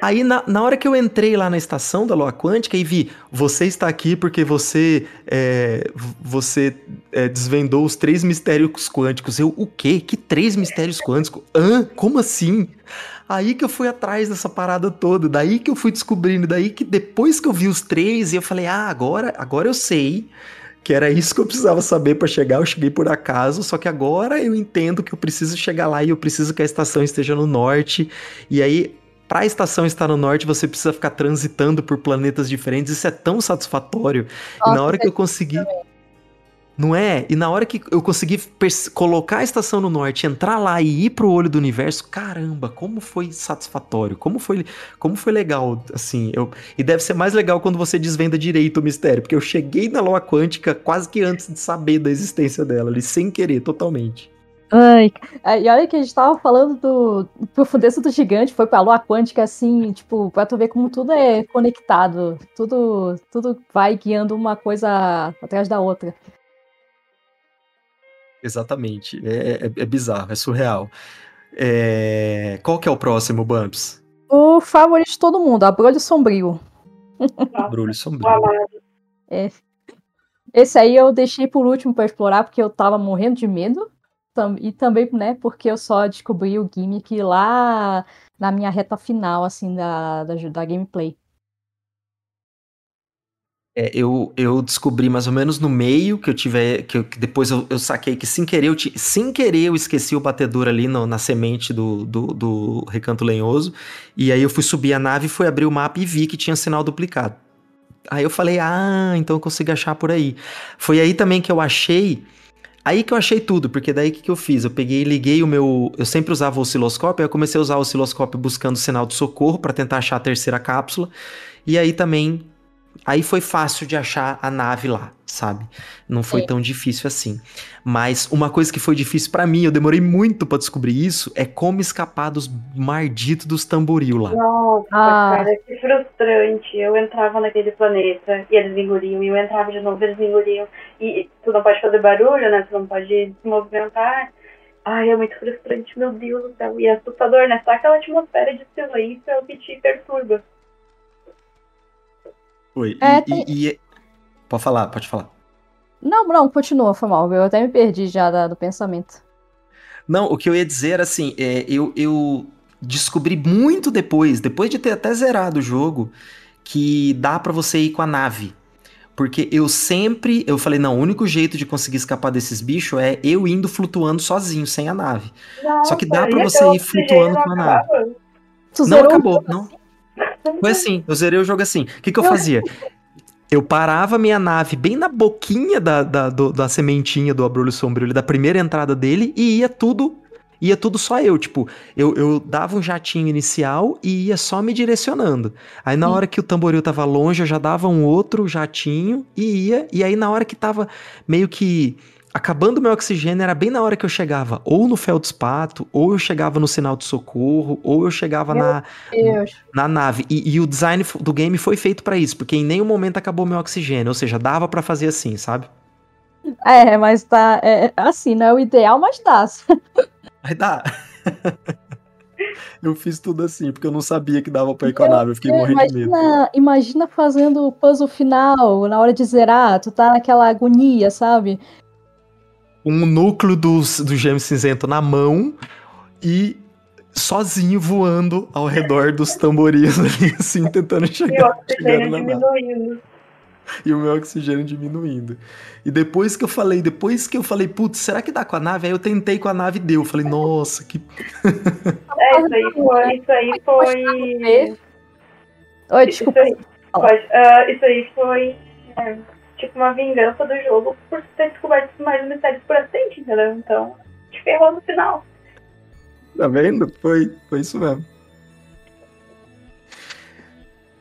Aí, na, na hora que eu entrei lá na estação da Lua Quântica e vi, você está aqui porque você é, você é, desvendou os três mistérios quânticos. Eu, o quê? Que três mistérios quânticos? Hã? Como assim? Aí que eu fui atrás dessa parada toda, daí que eu fui descobrindo, daí que depois que eu vi os três, eu falei, ah, agora, agora eu sei que era isso que eu precisava saber para chegar. Eu cheguei por acaso, só que agora eu entendo que eu preciso chegar lá e eu preciso que a estação esteja no norte. E aí para a estação estar no norte, você precisa ficar transitando por planetas diferentes. Isso é tão satisfatório. Nossa, e na hora que eu consegui. Não é? E na hora que eu consegui colocar a estação no norte, entrar lá e ir pro olho do universo, caramba, como foi satisfatório, como foi, como foi legal, assim, eu, e deve ser mais legal quando você desvenda direito o mistério, porque eu cheguei na lua quântica quase que antes de saber da existência dela, ali, sem querer, totalmente. Ai, e olha que a gente tava falando do profundeza do gigante, foi pra lua quântica, assim, tipo, pra tu ver como tudo é conectado, tudo, tudo vai guiando uma coisa atrás da outra. Exatamente, é, é, é bizarro, é surreal. É... Qual que é o próximo, Bumps? O favorito de todo mundo, a Brulho Sombrio. Brulho Sombrio. É. Esse aí eu deixei por último para explorar, porque eu tava morrendo de medo e também, né, porque eu só descobri o gimmick lá na minha reta final, assim, da, da, da gameplay. É, eu, eu descobri mais ou menos no meio que eu tive. Que, que depois eu, eu, saquei que sem querer eu, sem querer eu esqueci o batedor ali no, na semente do, do, do, recanto lenhoso. E aí eu fui subir a nave, fui abrir o mapa e vi que tinha sinal duplicado. Aí eu falei, ah, então eu consigo achar por aí. Foi aí também que eu achei Aí que eu achei tudo, porque daí o que, que eu fiz? Eu peguei e liguei o meu. Eu sempre usava o osciloscópio, aí eu comecei a usar o osciloscópio buscando sinal de socorro para tentar achar a terceira cápsula. E aí também Aí foi fácil de achar a nave lá, sabe? Não foi é. tão difícil assim. Mas uma coisa que foi difícil para mim, eu demorei muito para descobrir isso, é como escapar dos marditos dos tamboril lá. Nossa, ah. cara, que frustrante. Eu entrava naquele planeta e eles engoliam, e eu entrava de novo, eles engoliam. E tu não pode fazer barulho, né? Tu não pode se movimentar. Ai, é muito frustrante, meu Deus do céu. E é assustador, né? Só aquela atmosfera de silêncio é o que te perturba. Foi. É, e, tem... e, e, Pode falar, pode falar. Não, não, continua, foi mal. Eu até me perdi já da, do pensamento. Não, o que eu ia dizer era assim, é, eu, eu descobri muito depois, depois de ter até zerado o jogo, que dá para você ir com a nave. Porque eu sempre, eu falei, não, o único jeito de conseguir escapar desses bichos é eu indo flutuando sozinho, sem a nave. Nossa, Só que dá pra e você ir flutuando com a nave. Tu Não o acabou, não. assim? Foi assim, eu zerei o jogo assim. O que, que eu fazia? Eu parava minha nave bem na boquinha da, da, do- da sementinha do Abrolho Sombrio, da primeira entrada dele, e ia tudo. Ia tudo só eu, tipo, eu, eu dava um jatinho inicial e ia só me direcionando. Aí na Sim. hora que o tamboril tava longe, eu já dava um outro jatinho e ia. E aí na hora que tava meio que acabando meu oxigênio, era bem na hora que eu chegava ou no feldspato, ou eu chegava no sinal de socorro, ou eu chegava Meu na, Deus. na nave. E, e o design do game foi feito pra isso, porque em nenhum momento acabou meu oxigênio. Ou seja, dava pra fazer assim, sabe? É, mas tá. É, assim, não é o ideal, mas dá. Aí dá. (laughs) eu fiz tudo assim, porque eu não sabia que dava pra ir com a nave. Eu fiquei morrendo de medo. Imagina, imagina fazendo o puzzle final na hora de zerar, tu tá naquela agonia, sabe? Um núcleo do, do gêmeo cinzento na mão e sozinho voando ao redor dos tamboris ali, (laughs) assim, tentando E o chegar. chegando oxigênio na nave. diminuindo. e o meu oxigênio diminuindo. E depois que eu falei, depois que eu falei, putz, será que dá com a nave? Aí eu tentei com a nave e deu. Eu falei, nossa, que. (laughs) É, isso aí foi. Isso aí foi. Oi, Isso desculpa. aí, pode, ah, isso aí foi é, tipo uma vingança do jogo por ter descoberto mais mistérios por acidente, entendeu? Então, te ferrou no final. Tá vendo? Foi, foi isso mesmo.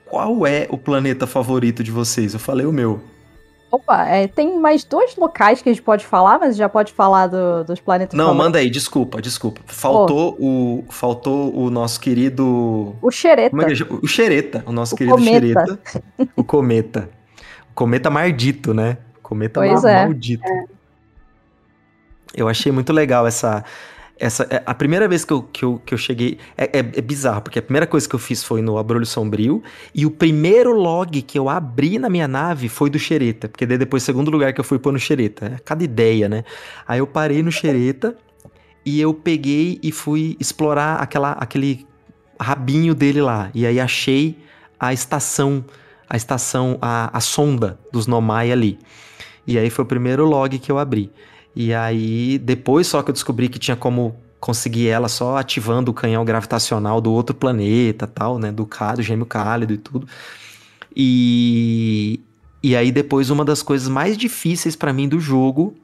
Qual é o planeta favorito de vocês? Eu falei o meu. Opa, é, tem mais dois locais que a gente pode falar, mas já pode falar do- dos planetas Não, favoritos. manda aí, desculpa, desculpa. Faltou o faltou o nosso querido O Xereta. é que chama? o Xereta, o nosso O querido cometa. Xereta, o cometa. Cometa mardito, né? Cometa Pois é. maldito. Eu achei muito legal essa essa é, a primeira vez que eu, que eu, que eu cheguei é, é, é bizarro, porque a primeira coisa que eu fiz foi no Abrolho Sombrio e o primeiro log que eu abri na minha nave foi do Xereta, porque daí depois o segundo lugar que eu fui pôr no Xereta, é cada ideia, né? Aí eu parei no Xereta e eu peguei e fui explorar aquela, aquele rabinho dele lá. E aí achei a estação, a estação, a, a sonda dos Nomai ali. E aí foi o primeiro log que eu abri. E aí, depois só que eu descobri que tinha como conseguir ela só ativando o canhão gravitacional do outro planeta, tal, né? Do, do gêmeo cálido e tudo. E, e aí depois uma das coisas mais difíceis pra mim do jogo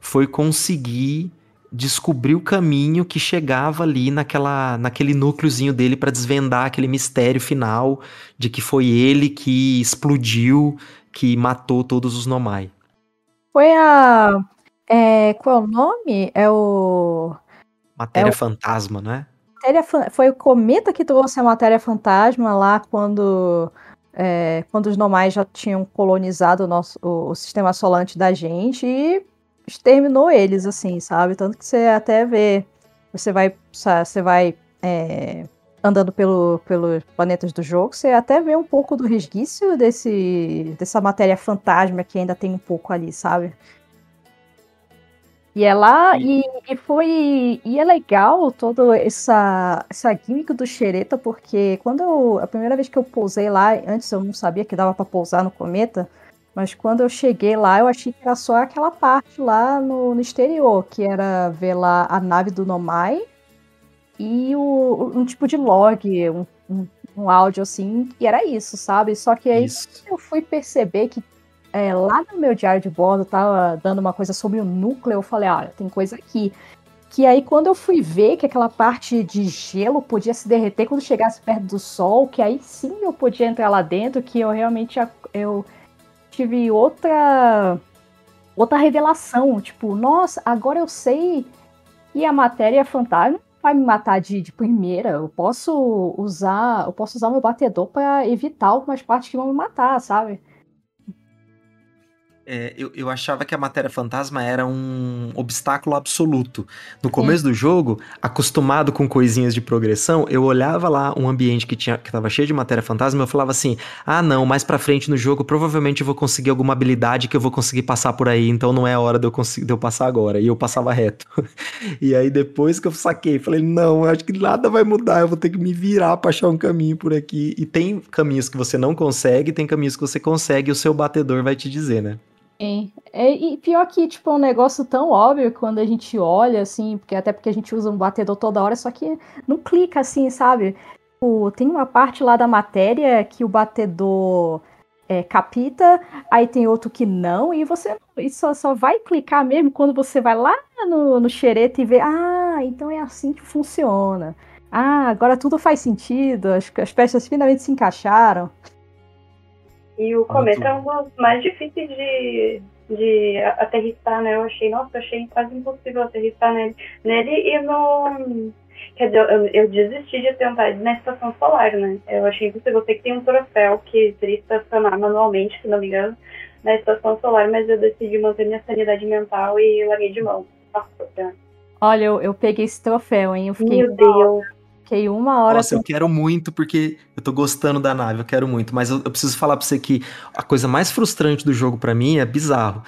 foi conseguir descobrir o caminho que chegava ali naquela, naquele núcleozinho dele pra desvendar aquele mistério final de que foi ele que explodiu, que matou todos os Nomai. Foi a. É, qual é o nome? É o. Matéria É o- fantasma, né? matéria fan- Foi o cometa que trouxe a matéria fantasma lá quando. é, quando os nomais já tinham colonizado o, nosso, o, o sistema solar antes da gente e exterminou eles, assim, sabe? Tanto que você até vê. Você vai. Você vai. é, andando pelo, pelos planetas do jogo, você até vê um pouco do resquício desse, dessa matéria fantasma que ainda tem um pouco ali, sabe? E é lá, e, e foi. E é legal toda essa, essa gimmick do Xereta, porque quando eu. A primeira vez que eu pousei lá, antes eu não sabia que dava pra pousar no cometa, mas quando eu cheguei lá, eu achei que era só aquela parte lá no, no exterior, que era ver lá a nave do Nomai e o, um tipo de log, um, um, um áudio assim, e era isso, sabe? Só que aí Isso. eu fui perceber que é, lá no meu diário de bordo tava dando uma coisa sobre o núcleo, eu falei, olha, tem coisa aqui. Que aí quando eu fui ver que aquela parte de gelo podia se derreter quando chegasse perto do sol, que aí sim eu podia entrar lá dentro, que eu realmente eu tive outra outra revelação, tipo, nossa, agora eu sei que a matéria fantasma vai me matar de, de primeira. Eu posso usar, eu posso usar meu batedor para evitar algumas partes que vão me matar, sabe? É, eu, eu achava que a matéria fantasma era um obstáculo absoluto. No começo Sim. do jogo, acostumado com coisinhas de progressão, eu olhava lá um ambiente que tinha que tava cheio de matéria fantasma, eu falava assim: "Ah, não, mais para frente no jogo provavelmente eu vou conseguir alguma habilidade que eu vou conseguir passar por aí, então não é a hora de eu de eu passar agora". E eu passava reto. (laughs) e aí depois que eu saquei, falei: "Não, acho que nada vai mudar, eu vou ter que me virar para achar um caminho por aqui". E tem caminhos que você não consegue, tem caminhos que você consegue, e o seu batedor vai te dizer, né? Sim. É, e pior que, tipo, é um negócio tão óbvio quando a gente olha, assim, porque até porque a gente usa um batedor toda hora, só que não clica assim, sabe? Tipo, tem uma parte lá da matéria que o batedor é, capita, aí tem outro que não, e você e só, só vai clicar mesmo quando você vai lá no, no xereta e vê, ah, então é assim que funciona. Ah, agora tudo faz sentido, as peças finalmente se encaixaram. E o cometa é um dos mais difíceis de, de aterrissar, né? Eu achei, nossa, eu achei quase impossível aterrissar nele. Nele e no. Quer dizer, eu, eu desisti de tentar na estação solar, né? Eu achei impossível. Eu sei que tem um troféu que teria que estacionar manualmente, se não me engano, na estação solar, mas eu decidi manter minha sanidade mental e larguei de mão. Nossa, Olha, eu, eu peguei esse troféu, hein? Eu fiquei. Meu Deus. Fiquei uma hora. Nossa, eu quero muito porque eu tô gostando da nave, eu quero muito. Mas eu, eu preciso falar pra você que a coisa mais frustrante do jogo para mim é bizarro.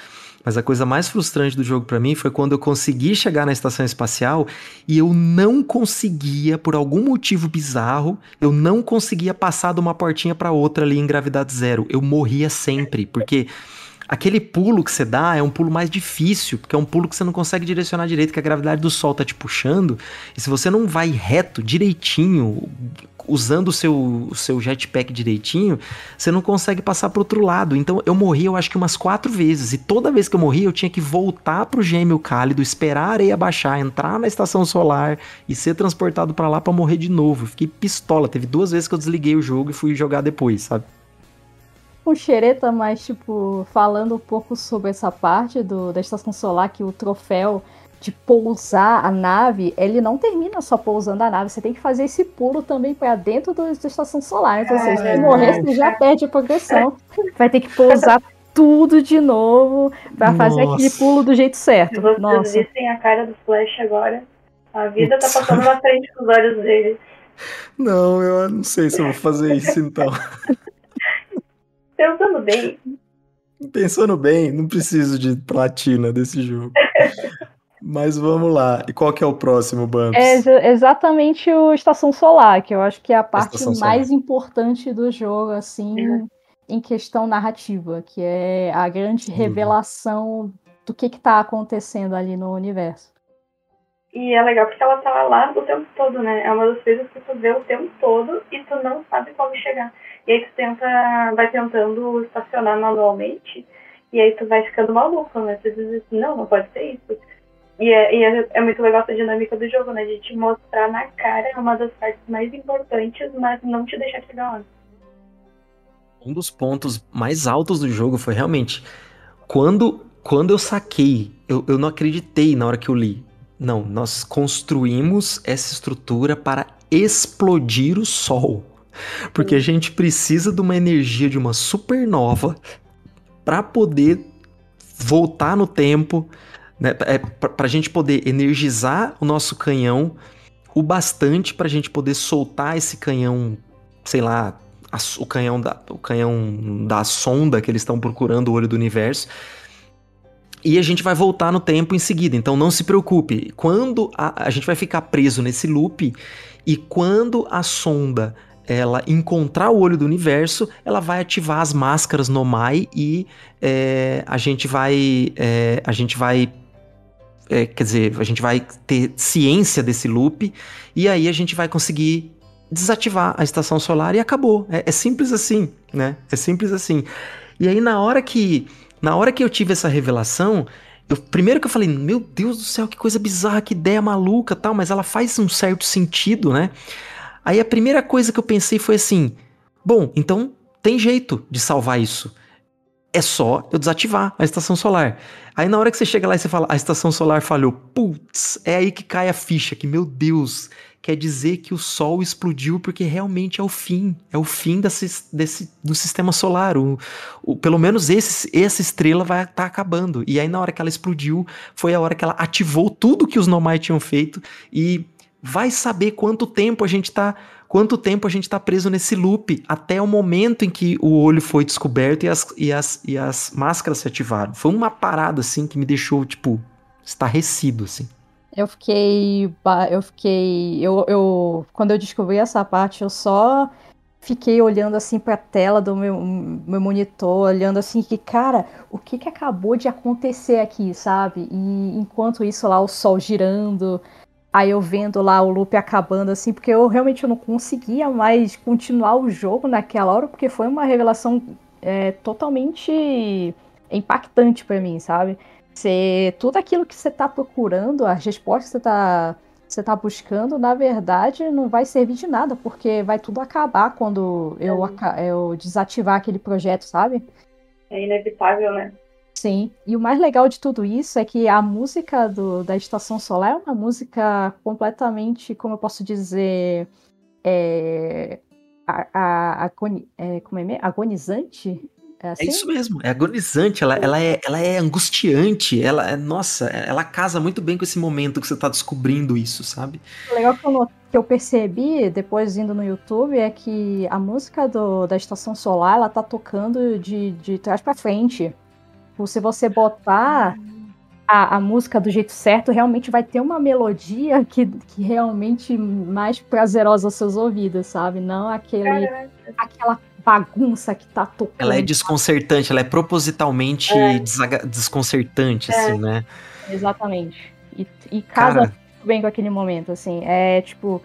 Mas a coisa mais frustrante do jogo para mim foi quando eu consegui chegar na estação espacial e eu não conseguia, por algum motivo bizarro, eu não conseguia passar de uma portinha para outra ali em gravidade zero. Eu morria sempre, porque Aquele pulo que você dá é um pulo mais difícil, porque é um pulo que você não consegue direcionar direito, que a gravidade do Sol tá te puxando. E se você não vai reto, direitinho, usando o seu, o seu jetpack direitinho, você não consegue passar pro outro lado. Então eu morri, eu acho que umas quatro vezes. E toda vez que eu morri, eu tinha que voltar pro gêmeo cálido, esperar a areia baixar, entrar na estação solar e ser transportado para lá para morrer de novo. Eu fiquei pistola. Teve duas vezes que eu desliguei o jogo e fui jogar depois, sabe? Com xereta, mas, tipo, falando um pouco sobre essa parte do, da estação solar, que o troféu de pousar a nave, ele não termina só pousando a nave, você tem que fazer esse pulo também para dentro do, da estação solar. Então, assim, se morrer, você já perde a progressão. (laughs) Vai ter que pousar (laughs) tudo de novo para fazer aquele pulo do jeito certo. Se vocês Nossa. vissem a cara do Flash agora, a vida tá passando na frente dos olhos dele. Não, eu não sei se eu vou fazer isso então. (laughs) Pensando bem. Pensando bem, não preciso de platina desse jogo. (laughs) Mas vamos lá. E qual que é o próximo, Bumps? É exatamente o Estação Solar, que eu acho que é a parte a mais importante do jogo, assim, é. em questão narrativa, que é a grande uhum. revelação do que está acontecendo ali no universo. E é legal porque ela tá lá o tempo todo, né? É uma das coisas que tu vê o tempo todo e tu não sabe como chegar. E aí tu tenta, vai tentando estacionar manualmente, e aí tu vai ficando maluco, né? Tu diz assim, não, não pode ser isso. E, é, e é, é, muito legal essa dinâmica do jogo, né? De te mostrar na cara uma das partes mais importantes, mas não te deixar chegar lá. Um dos pontos mais altos do jogo foi realmente quando, quando eu saquei, eu, eu não acreditei na hora que eu li. Não, nós construímos essa estrutura para explodir o Sol. Porque a gente precisa de uma energia de uma supernova para poder voltar no tempo, né? É, para a gente poder energizar o nosso canhão o bastante para a gente poder soltar esse canhão, sei lá, a, o canhão da, o canhão da sonda que eles estão procurando o olho do universo. E a gente vai voltar no tempo em seguida, então não se preocupe. Quando a, a gente vai ficar preso nesse loop e quando a sonda ela encontrar o olho do universo, ela vai ativar as máscaras Nomai e é, a gente vai. É, a gente vai. É, quer dizer, a gente vai ter ciência desse loop e aí a gente vai conseguir desativar a estação solar e acabou. É, é simples assim, né? É simples assim. E aí na hora que. Na hora que eu tive essa revelação, eu, primeiro que eu falei, meu Deus do céu, que coisa bizarra, que ideia maluca tal, mas ela faz um certo sentido, né? Aí a primeira coisa que eu pensei foi assim: bom, então tem jeito de salvar isso. é só eu desativar a estação solar. Aí na hora que você chega lá e você fala, a estação solar falhou, putz, é aí que cai a ficha, que meu Deus, quer dizer que o Sol explodiu porque realmente é o fim, é o fim desse, desse do sistema solar. O, o, pelo menos esse, essa estrela vai estar tá acabando. E aí na hora que ela explodiu, foi a hora que ela ativou tudo que os Nomai tinham feito e vai saber quanto tempo a gente está quanto tempo a gente está preso nesse loop até o momento em que o olho foi descoberto e as, e as, e as máscaras se ativaram. Foi uma parada, assim, que me deixou, tipo, estarrecido, assim. Eu fiquei. Eu fiquei. Eu, eu, quando eu descobri essa parte, eu só fiquei olhando assim para a tela do meu, meu monitor, olhando assim que, cara, o que, que acabou de acontecer aqui, sabe? E enquanto isso lá, o sol girando, Aí eu vendo lá o loop acabando assim, porque eu realmente não conseguia mais continuar o jogo naquela hora, porque foi uma revelação é, totalmente impactante para mim, sabe? Você, tudo aquilo que você tá procurando, as respostas que você tá, você tá buscando, na verdade, não vai servir de nada, porque vai tudo acabar quando eu, é. eu desativar aquele projeto, sabe? É inevitável, né? Sim, e o mais legal de tudo isso é que a música do, da Estação Solar é uma música completamente, como eu posso dizer, é, a, a, a, é, é, agonizante. É, assim? é, isso mesmo, é agonizante, ela, ela, é, ela é angustiante, ela é, nossa, ela casa muito bem com esse momento que você está descobrindo isso, sabe? O legal que eu, que eu percebi depois indo no YouTube é que a música do, da Estação Solar, ela tá tocando de, de trás para frente. Tipo, se você botar a, a, música do jeito certo, realmente vai ter uma melodia que, que realmente mais prazerosa aos seus ouvidos, sabe? Não aquele, aquela bagunça que tá tocando. Ela é desconcertante, ela é propositalmente é. desconcertante, é. assim, né? Exatamente. E, e casa Cara... bem com aquele momento, assim. É tipo.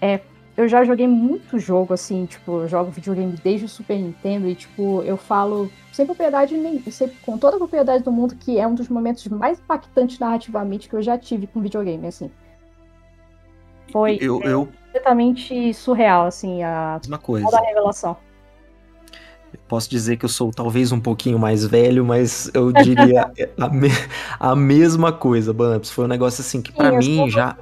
É eu já joguei muito jogo, assim, tipo, eu jogo videogame desde o Super Nintendo e, tipo, eu falo sem propriedade, nem, com toda a propriedade do mundo, que é um dos momentos mais impactantes narrativamente que eu já tive com videogame, assim. Foi eu, é, eu... completamente surreal, assim, a mesma coisa. a revelação. Eu posso dizer que eu sou talvez um pouquinho mais velho, mas eu diria (laughs) a, me, a mesma coisa, Bumps. Foi um negócio assim que para mim já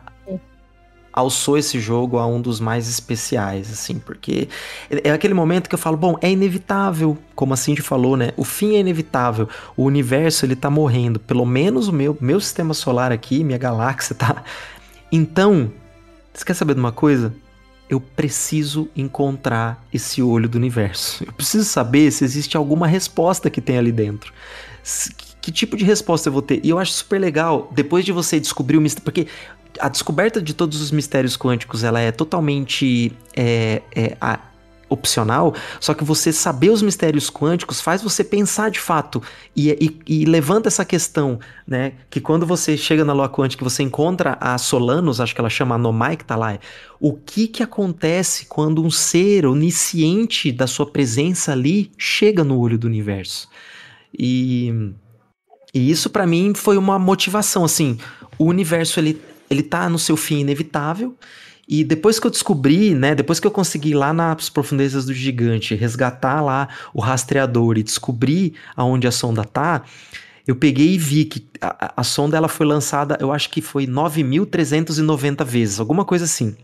alçou esse jogo a um dos mais especiais, assim, porque é aquele momento que eu falo, bom, é inevitável, como a Cindy falou, né? O fim é inevitável, o universo ele tá morrendo, pelo menos o meu, meu sistema solar aqui, minha galáxia tá. (laughs) Então, você quer saber de uma coisa? Eu preciso encontrar esse olho do universo. Eu preciso saber se existe alguma resposta que tem ali dentro. Que tipo de resposta eu vou ter? E eu acho super legal, depois de você descobrir o mistério. Porque a descoberta de todos os mistérios quânticos ela é totalmente é, é, a, opcional, só que você saber os mistérios quânticos faz você pensar de fato e, e, e, levanta essa questão, né? Que quando você chega na lua quântica você encontra a Solanos, acho que ela chama Nomai que tá lá, o que que acontece quando um ser onisciente da sua presença ali chega no olho do universo? E, e isso para mim foi uma motivação, assim, o universo ele ele tá no seu fim inevitável. E depois que eu descobri, né, depois que eu consegui lá nas profundezas do gigante resgatar lá o rastreador e descobrir aonde a sonda tá, eu peguei e vi que a, a sonda ela foi lançada, eu acho que foi 9.390 vezes, alguma coisa assim.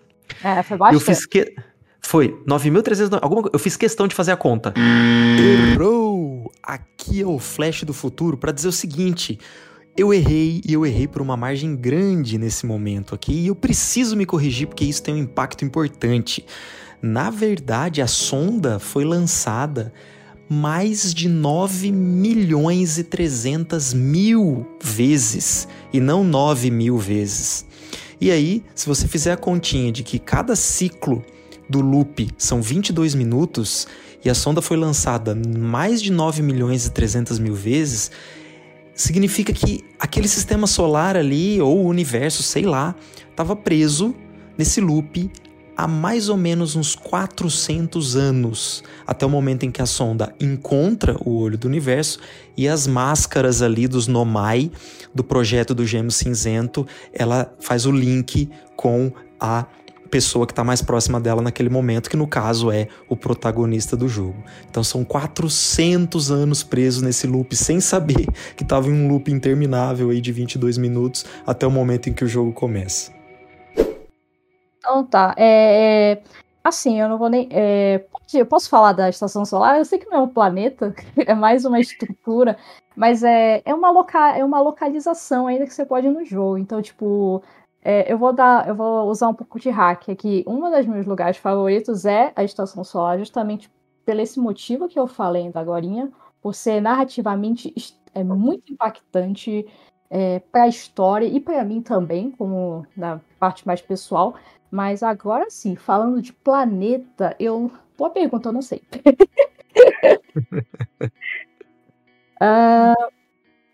É, foi bastante. Eu fiz que foi 9.300, alguma eu fiz questão de fazer a conta. Errou! Aqui é o flash do futuro para dizer o seguinte: eu errei e eu errei por uma margem grande nesse momento aqui e eu preciso me corrigir porque isso tem um impacto importante. Na verdade, a sonda foi lançada mais de 9 milhões e 300 mil vezes e não 9 mil vezes. E aí, se você fizer a continha de que cada ciclo do loop são 22 minutos e a sonda foi lançada mais de 9 milhões e 300 mil vezes, significa que aquele sistema solar ali, ou o universo, sei lá, estava preso nesse loop há mais ou menos uns 400 anos, até o momento em que a sonda encontra o olho do universo e as máscaras ali dos Nomai, do projeto do Gêmeo Cinzento, ela faz o link com a pessoa que está mais próxima dela naquele momento, que no caso é o protagonista do jogo. Então são 400 anos presos nesse loop sem saber que estava em um loop interminável aí de 22 minutos até o momento em que o jogo começa. Então tá, é, é assim, eu não vou nem. É, eu posso falar da estação solar? Eu sei que não é um planeta, (laughs) é mais uma estrutura, mas é, é, uma, loca, é uma localização ainda que você pode ir no jogo. Então, tipo, é, eu vou dar, eu vou usar um pouco de hack aqui. Um dos meus lugares favoritos é a Estação Solar, justamente pelo esse motivo que eu falei ainda agora, por ser narrativamente é muito impactante é, para a história e para mim também, como na parte mais pessoal. Mas agora sim, falando de planeta, eu. Boa pergunta, eu não sei. uh, (laughs)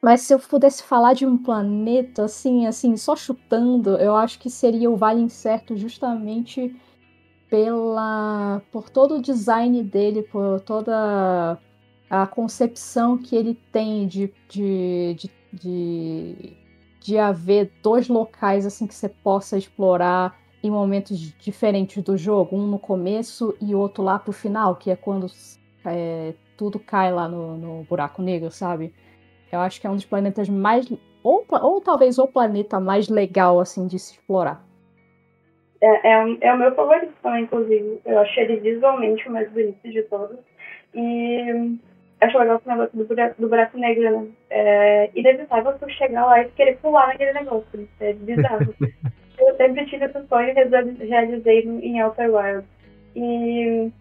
Mas se eu pudesse falar de um planeta, assim, assim, só chutando, eu acho que seria o Vale Incerto justamente pela por todo o design dele, por toda a concepção que ele tem de, de, de, de, de haver dois locais assim que você possa explorar em momentos diferentes do jogo, um no começo e outro lá pro final, que é quando é, tudo cai lá no, no buraco negro, sabe? Eu acho que é um dos planetas mais. Ou, ou talvez o planeta mais legal, assim, de se explorar. É, é, é o meu favorito também, inclusive. Eu acho ele visualmente o mais bonito de todos. E acho legal esse negócio do buraco, do buraco negro, né? É inevitável você chegar lá e querer pular naquele negócio. É bizarro. (laughs) eu sempre tive esse sonho e realizei em Outer Wilds. E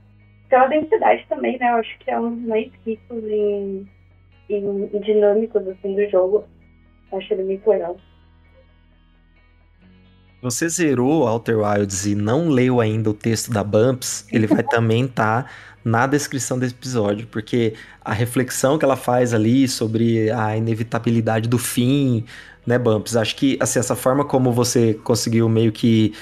pela densidade também, né? Eu acho que é um dos mais ricos em e, e dinâmicos assim, do jogo. Acho ele muito legal. Você zerou Outer Wilds e não leu ainda o texto da Bumps, ele vai (laughs) também estar tá na descrição desse episódio, porque a reflexão que ela faz ali sobre a inevitabilidade do fim, né, Bumps? Acho que assim, essa forma como você conseguiu meio que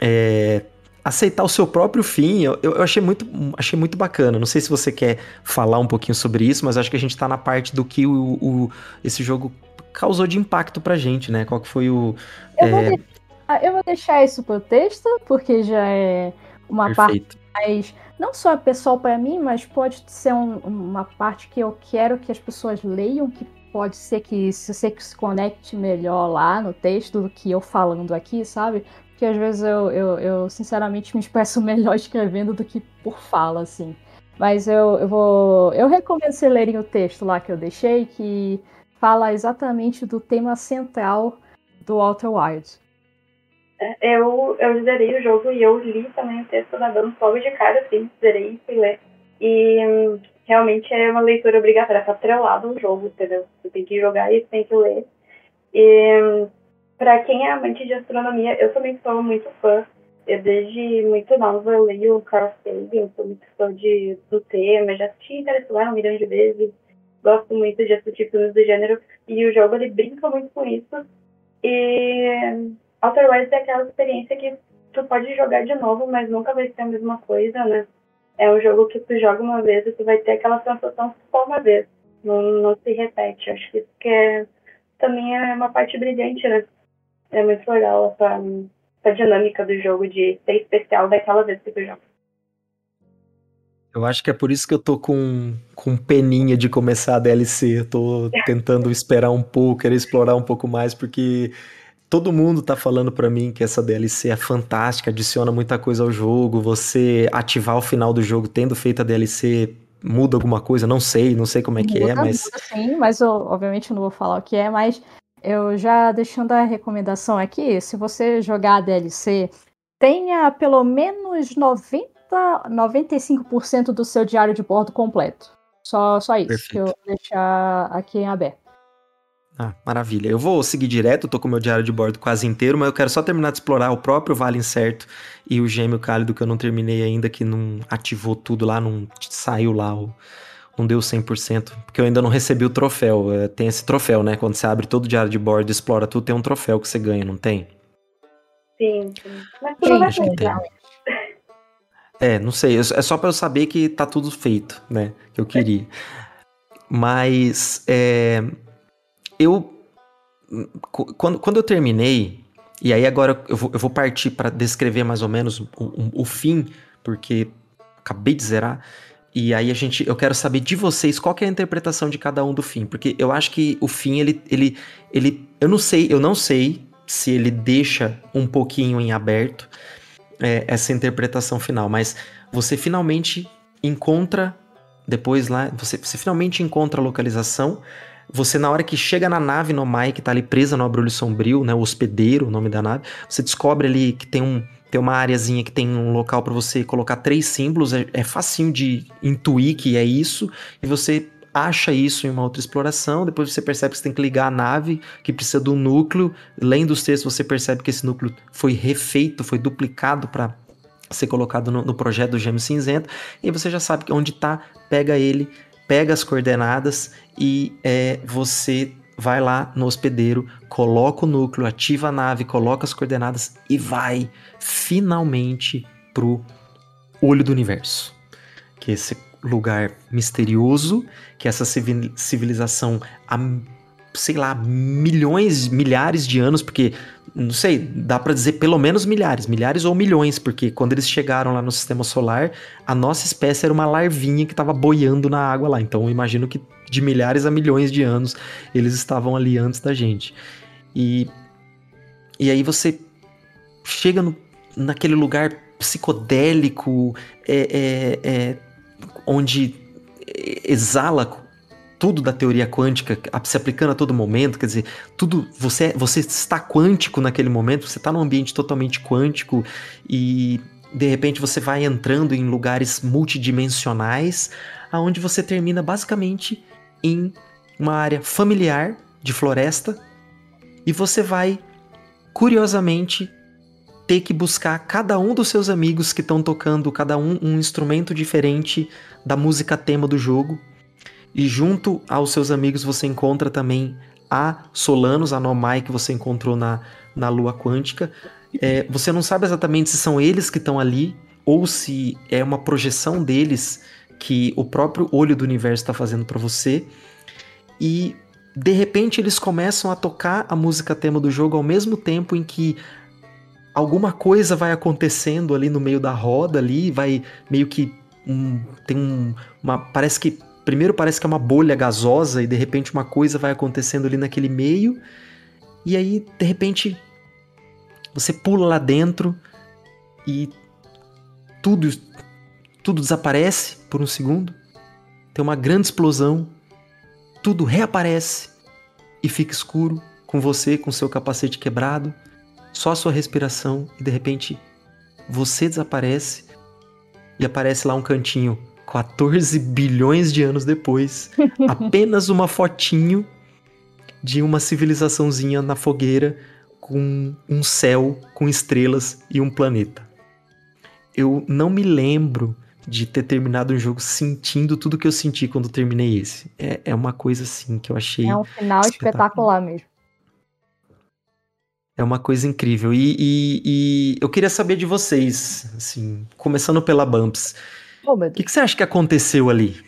é, aceitar o seu próprio fim, eu, eu achei, muito, achei muito bacana. Não sei se você quer falar um pouquinho sobre isso, mas acho que a gente tá na parte do que o, o esse jogo causou de impacto pra gente, né? Qual que foi o. Eu, é... vou, deixar, eu vou deixar isso pro texto, porque já é uma Perfeito. parte mais. Não só pessoal para mim, mas pode ser um, uma parte que eu quero que as pessoas leiam, que pode ser que se você se conecte melhor lá no texto do que eu falando aqui, sabe? Que às vezes eu, eu, eu, sinceramente me expresso (laughs) melhor escrevendo do que por fala, assim. Mas eu, eu vou. Eu recomendo vocês lerem o texto lá que eu deixei, que fala exatamente do tema central do Outer Wilds. É, eu, eu zerei o jogo e eu li também o texto da Dama logo de cara, assim, zerei e ler. E realmente é uma leitura obrigatória, tá atrelado ao jogo, entendeu? Você tem que jogar e tem que ler. E para quem é amante de astronomia, eu também sou muito fã. Eu, desde muito nova eu leio Carl Sagan, sou muito fã de, do tema, já assisti Interestelar um milhão de vezes, gosto muito de assistir filmes do gênero, e o jogo ele brinca muito com isso. E Outer é aquela experiência que tu pode jogar de novo, mas nunca vai ser a mesma coisa, né? É um jogo que tu joga uma vez e tu vai ter aquela sensação só uma vez, não, não se repete. Acho que isso que é, também é uma parte brilhante, né? É muito legal essa, essa dinâmica do jogo de ser especial daquela vez que tu joga. Eu acho que é por isso que eu tô com, com peninha de começar a DLC. Eu tô (laughs) tentando esperar um pouco, querer explorar um pouco mais, porque todo mundo tá falando para mim que essa DLC é fantástica, adiciona muita coisa ao jogo. Você ativar o final do jogo tendo feito a DLC muda alguma coisa? Não sei, não sei como é que é, mas. Muda, sim, mas eu, obviamente eu não vou falar o que é, mas eu já deixando a recomendação aqui, se você jogar a DLC, tenha pelo menos 90, 95% do seu diário de bordo completo. Só, só isso Perfeito. que eu vou deixar aqui em aberto. Ah, maravilha. Eu vou seguir direto, tô com o meu diário de bordo quase inteiro, mas eu quero só terminar de explorar o próprio Vale Incerto e o Gêmeo Cálido que eu não terminei ainda, que não ativou tudo lá, não saiu lá o, não deu 100%, porque eu ainda não recebi o troféu. É, tem esse troféu, né? Quando você abre todo o diário de bordo e explora tudo, tem um troféu que você ganha, não tem? Sim, sim. Mas vai tem. É, não sei. É só para eu saber que tá tudo feito, né? Que eu queria. Mas é, eu quando, quando eu terminei, E aí agora eu vou, eu vou partir para descrever mais ou menos o, o, o fim, porque acabei de zerar. E aí a gente, eu quero saber de vocês qual é a interpretação de cada um do fim, porque eu acho que o fim ele, ele, ele, eu não sei, eu não sei se ele deixa um pouquinho em aberto é, essa interpretação final, mas você finalmente encontra depois lá, você, você finalmente encontra a localização. Você, na hora que chega na nave Nomai, que tá ali presa no abrulho sombrio, né? O hospedeiro, o nome da nave, você descobre ali que tem um, tem uma areazinha que tem um local para você colocar três símbolos, é, é facinho de intuir que é isso, e você acha isso em uma outra exploração, depois você percebe que você tem que ligar a nave, que precisa do núcleo, lendo os textos você percebe que esse núcleo foi refeito, foi duplicado para ser colocado no, no, projeto do Gêmeo Cinzento, e você já sabe onde tá, pega ele, pega as coordenadas e é, você vai lá no hospedeiro, coloca o núcleo, ativa a nave, coloca as coordenadas e vai finalmente pro olho do universo. Que é esse lugar misterioso, que é essa civilização há, sei lá, milhões, milhares de anos, porque não sei, dá para dizer pelo menos milhares, milhares ou milhões, porque quando eles chegaram lá no sistema solar, a nossa espécie era uma larvinha que estava boiando na água lá. Então eu imagino que de milhares a milhões de anos eles estavam ali antes da gente. E, e aí você chega no, naquele lugar psicodélico, é, é, é, onde exala tudo da teoria quântica se aplicando a todo momento, quer dizer, tudo você você está quântico naquele momento, você está num ambiente totalmente quântico e de repente você vai entrando em lugares multidimensionais, aonde você termina basicamente em uma área familiar de floresta e você vai curiosamente ter que buscar cada um dos seus amigos que estão tocando cada um um instrumento diferente da música tema do jogo e junto aos seus amigos você encontra também a Solanos, a Nomai que você encontrou na, na Lua Quântica. É, você não sabe exatamente se são eles que estão ali ou se é uma projeção deles que o próprio olho do universo está fazendo para você. E de repente eles começam a tocar a música tema do jogo ao mesmo tempo em que alguma coisa vai acontecendo ali no meio da roda ali, vai meio que um, tem um, uma parece que primeiro parece que é uma bolha gasosa e de repente uma coisa vai acontecendo ali naquele meio. E aí, de repente, você pula lá dentro e tudo tudo desaparece por um segundo. Tem uma grande explosão. Tudo reaparece e fica escuro com você com seu capacete quebrado, só a sua respiração e de repente você desaparece e aparece lá um cantinho 14 bilhões de anos depois, (laughs) apenas uma fotinho de uma civilizaçãozinha na fogueira com um céu com estrelas e um planeta. Eu não me lembro de ter terminado um jogo sentindo tudo que eu senti quando terminei esse. É, é uma coisa assim que eu achei. É um final espetacular, espetacular mesmo. É uma coisa incrível. E, e, e, eu queria saber de vocês, assim, começando pela Bumps. O que, que você acha que aconteceu ali?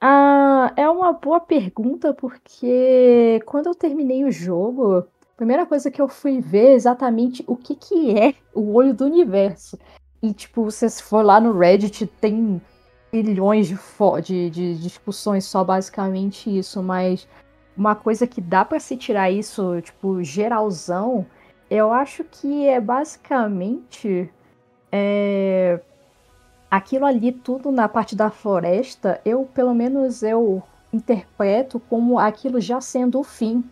Ah, é uma boa pergunta, porque quando eu terminei o jogo, a primeira coisa que eu fui ver é exatamente o que, que é o olho do universo. E, tipo, se você for lá no Reddit, tem milhões de, de, de discussões só basicamente isso, mas uma coisa que dá para se tirar isso, tipo, geralzão, eu acho que é basicamente. É, aquilo ali tudo na parte da floresta, eu pelo menos eu interpreto como aquilo já sendo o fim.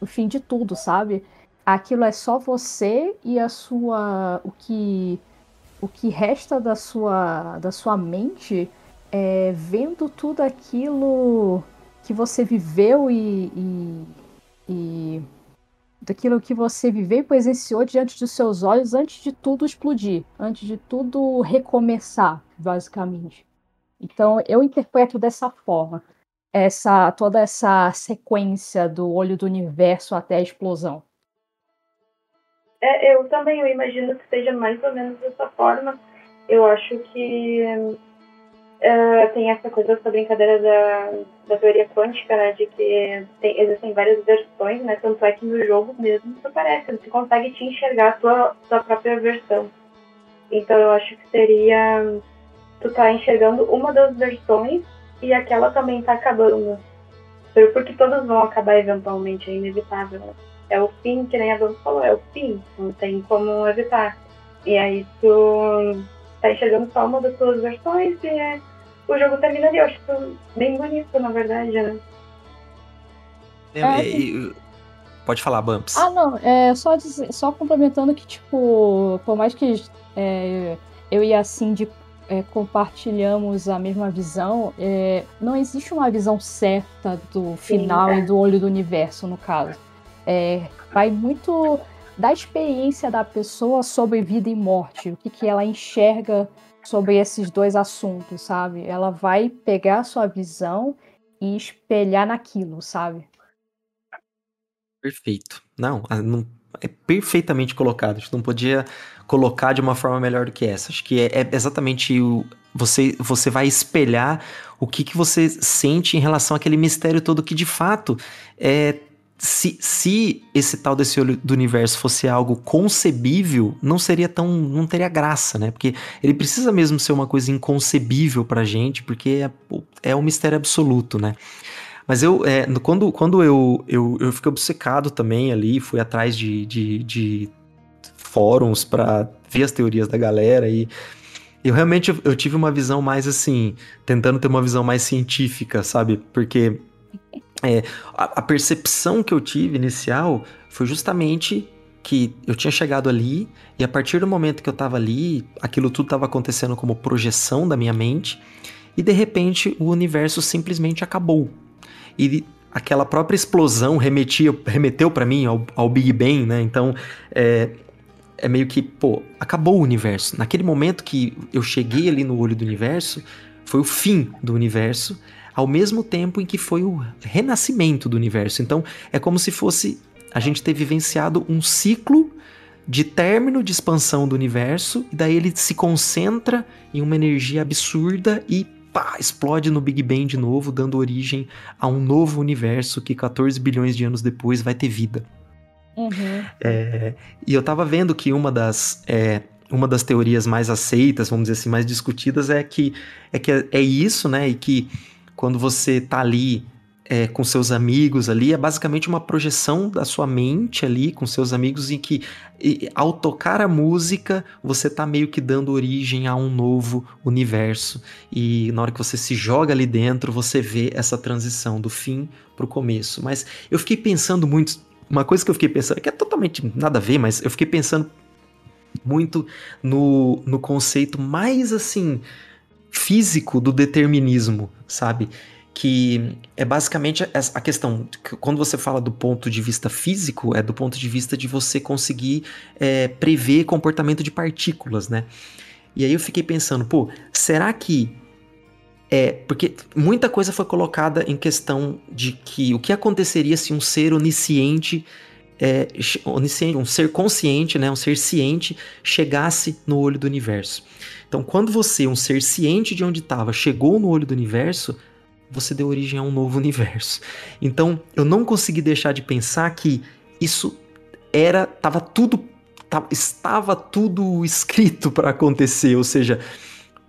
O fim de tudo, sabe? Aquilo é só você e a sua o que o que resta da sua da sua mente é, vendo tudo aquilo que você viveu e, e, e daquilo que você viveu e presenciou diante dos seus olhos antes de tudo explodir, antes de tudo recomeçar, basicamente. Então eu interpreto dessa forma essa toda essa sequência do olho do universo até a explosão. É, eu também eu imagino que seja mais ou menos dessa forma. Eu acho que uh, tem essa coisa, essa brincadeira da, da teoria quântica, né? De que tem, existem várias versões, né? Tanto é que no jogo mesmo isso parece, você consegue te enxergar a tua, tua própria versão. Então eu acho que seria tu tá enxergando uma das versões e aquela também tá acabando. Porque todas vão acabar eventualmente, é inevitável. É o fim, que nem a Dona falou, é o fim, não tem como evitar. E aí tu tá enxergando só uma das suas versões e é, o jogo termina ali. Eu acho bem bonito, na verdade, né? É, é, pode falar, Bumps. Ah, não, é só, dizer, só complementando que, tipo, por mais que é, eu e a Cindy é, compartilhamos a mesma visão, é, não existe uma visão certa do final Sim, e do olho do universo, no caso. É, vai muito da experiência da pessoa sobre vida e morte, o que, que ela enxerga sobre esses dois assuntos, sabe? Ela vai pegar a sua visão e espelhar naquilo, sabe? Perfeito. Não, não é perfeitamente colocado. A gente não podia colocar de uma forma melhor do que essa. Acho que é, é exatamente o. Você, você vai espelhar o que, que você sente em relação àquele mistério todo que de fato é, se, se esse tal desse olho do universo fosse algo concebível, não seria tão. não teria graça, né? Porque ele precisa mesmo ser uma coisa inconcebível pra gente, porque é, é um mistério absoluto, né? Mas eu, é, quando, quando eu, eu, eu fiquei obcecado também ali, fui atrás de, de, de fóruns para ver as teorias da galera e eu realmente eu, tive uma visão mais assim, tentando ter uma visão mais científica, sabe? Porque é, a, a, percepção que eu tive inicial foi justamente que eu tinha chegado ali e a partir do momento que eu estava ali, aquilo tudo estava acontecendo como projeção da minha mente e de repente o universo simplesmente acabou. E aquela própria explosão remetia, remeteu para mim ao, ao, Big Bang, né? Então é, é meio que, pô, acabou o universo. Naquele momento que eu cheguei ali no olho do universo, foi o fim do universo, ao mesmo tempo em que foi o renascimento do universo. Então é como se fosse a gente ter vivenciado um ciclo de término de expansão do universo, e daí ele se concentra em uma energia absurda e pá, explode no Big Bang de novo, dando origem a um novo universo que 14 bilhões de anos depois vai ter vida. Uhum. É, e eu tava vendo que uma das, é, uma das teorias mais aceitas, vamos dizer assim, mais discutidas é que é, que é, é isso, né? E que quando você tá ali é, com seus amigos ali, é basicamente uma projeção da sua mente ali com seus amigos em que e, ao tocar a música você tá meio que dando origem a um novo universo e na hora que você se joga ali dentro você vê essa transição do fim pro começo. Mas eu fiquei pensando muito, uma coisa que eu fiquei pensando que é totalmente nada a ver, mas eu fiquei pensando muito no, no conceito mais assim físico do determinismo, sabe? que é basicamente a questão. Quando você fala do ponto de vista físico, é do ponto de vista de você conseguir é, prever comportamento de partículas, né? E aí eu fiquei pensando, pô, será que. É, porque muita coisa foi colocada em questão de que o que aconteceria se um ser onisciente, é, onisciente, um ser consciente, né, um ser ciente, chegasse no olho do universo. Então, quando você, um ser ciente de onde estava, chegou no olho do universo, você deu origem a um novo (laughs) universo. Então, eu não consegui deixar de pensar que isso era, tava tudo, tava, estava tudo escrito para acontecer, ou seja,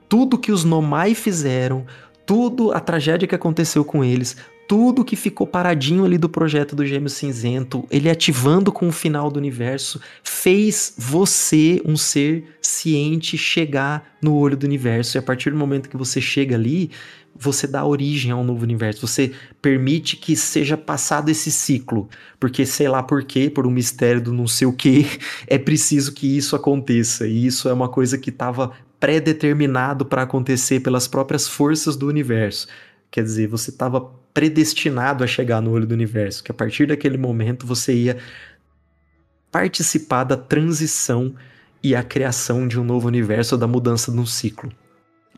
tudo que os Nomai fizeram, tudo a tragédia que aconteceu com eles, tudo que ficou paradinho ali do projeto do Gêmeo Cinzento, ele ativando com o final do universo, fez você, um ser ciente, chegar no olho do universo. E a partir do momento que você chega ali, você dá origem a um novo universo, você permite que seja passado esse ciclo, porque sei lá por quê, por um mistério do não sei o que, (laughs) é preciso que isso aconteça, e isso é uma coisa que estava pré-determinado para acontecer pelas próprias forças do universo. Quer dizer, você estava predestinado a chegar no olho do universo, que a partir daquele momento você ia participar da transição e a criação de um novo universo da mudança de um ciclo.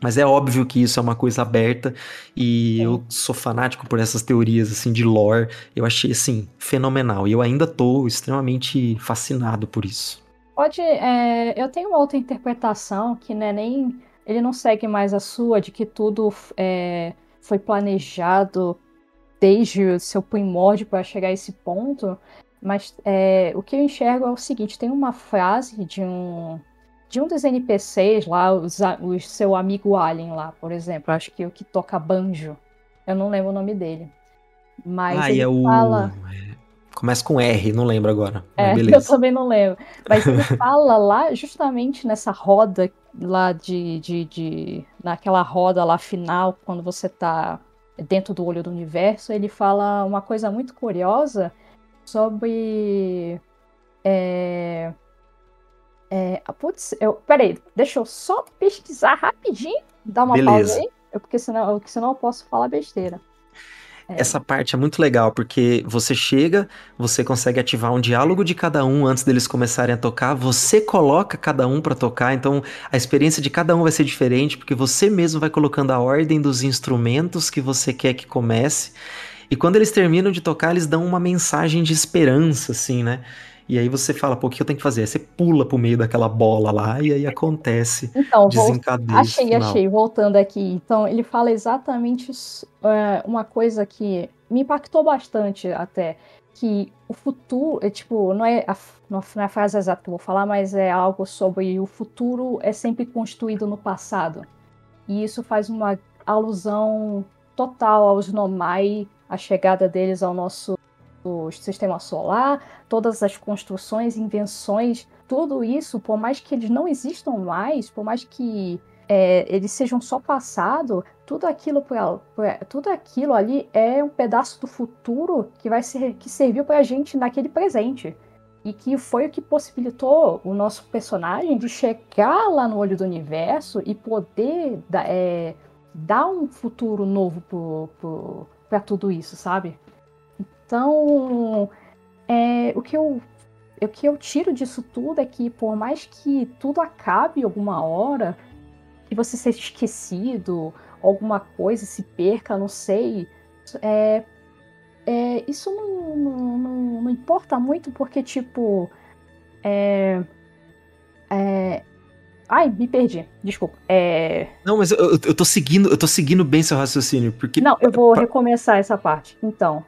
Mas é óbvio que isso é uma coisa aberta e é. eu sou fanático por essas teorias assim de lore. Eu achei assim fenomenal e eu ainda tô extremamente fascinado por isso. Pode, é, eu tenho uma outra interpretação que não é nem ele não segue mais a sua de que tudo é, foi planejado desde o seu primórdio para chegar a esse ponto, mas é, o que eu enxergo é o seguinte: tem uma frase de um de um dos NPCs lá, o seu amigo Alien lá, por exemplo, acho que o que toca banjo, eu não lembro o nome dele, mas ah, ele é o... fala Começa com R, não lembro agora. É, (laughs) eu também não lembro. Mas ele (laughs) fala lá, justamente nessa roda lá de, de, de. naquela roda lá final, quando você tá dentro do olho do universo, ele fala uma coisa muito curiosa sobre. É, é, putz, eu, peraí, deixa eu só pesquisar rapidinho, dar uma Beleza. pausa aí, porque senão, porque senão eu posso falar besteira. É. Essa parte é muito legal, porque você chega, você consegue ativar um diálogo de cada um antes deles começarem a tocar, você coloca cada um para tocar, então a experiência de cada um vai ser diferente, porque você mesmo vai colocando a ordem dos instrumentos que você quer que comece. E quando eles terminam de tocar, eles dão uma mensagem de esperança, assim, né? E aí você fala, pô, o que eu tenho que fazer? Aí você pula pro meio daquela bola lá e aí acontece. Então, desencadeia. Achei, achei. Voltando aqui. Então, ele fala exatamente é, uma coisa que me impactou bastante até. Que o futuro, é, tipo, não é, a, não é a frase exata que eu vou falar, mas é algo sobre o futuro é sempre construído no passado. E isso faz uma alusão total aos Nomai, a chegada deles ao nosso do sistema solar, todas as construções, invenções, tudo isso, por mais que eles não existam mais, por mais que é, eles sejam só passado, tudo aquilo, tudo aquilo ali é um pedaço do futuro que vai ser que serviu para a gente naquele presente e que foi o que possibilitou o nosso personagem de chegar lá no olho do universo e poder é, dar um futuro novo para tudo isso, sabe? Então, é, o, que eu, o que eu tiro disso tudo é que, por mais que tudo acabe alguma hora, que você seja esquecido, alguma coisa se perca, não sei, é, é, isso não, não, não, não, importa muito porque, tipo, é, é, Ai, me perdi. Desculpa. É... Não, mas eu, eu, tô seguindo, eu tô seguindo bem seu raciocínio, porque. Não, eu vou recomeçar essa parte. Então,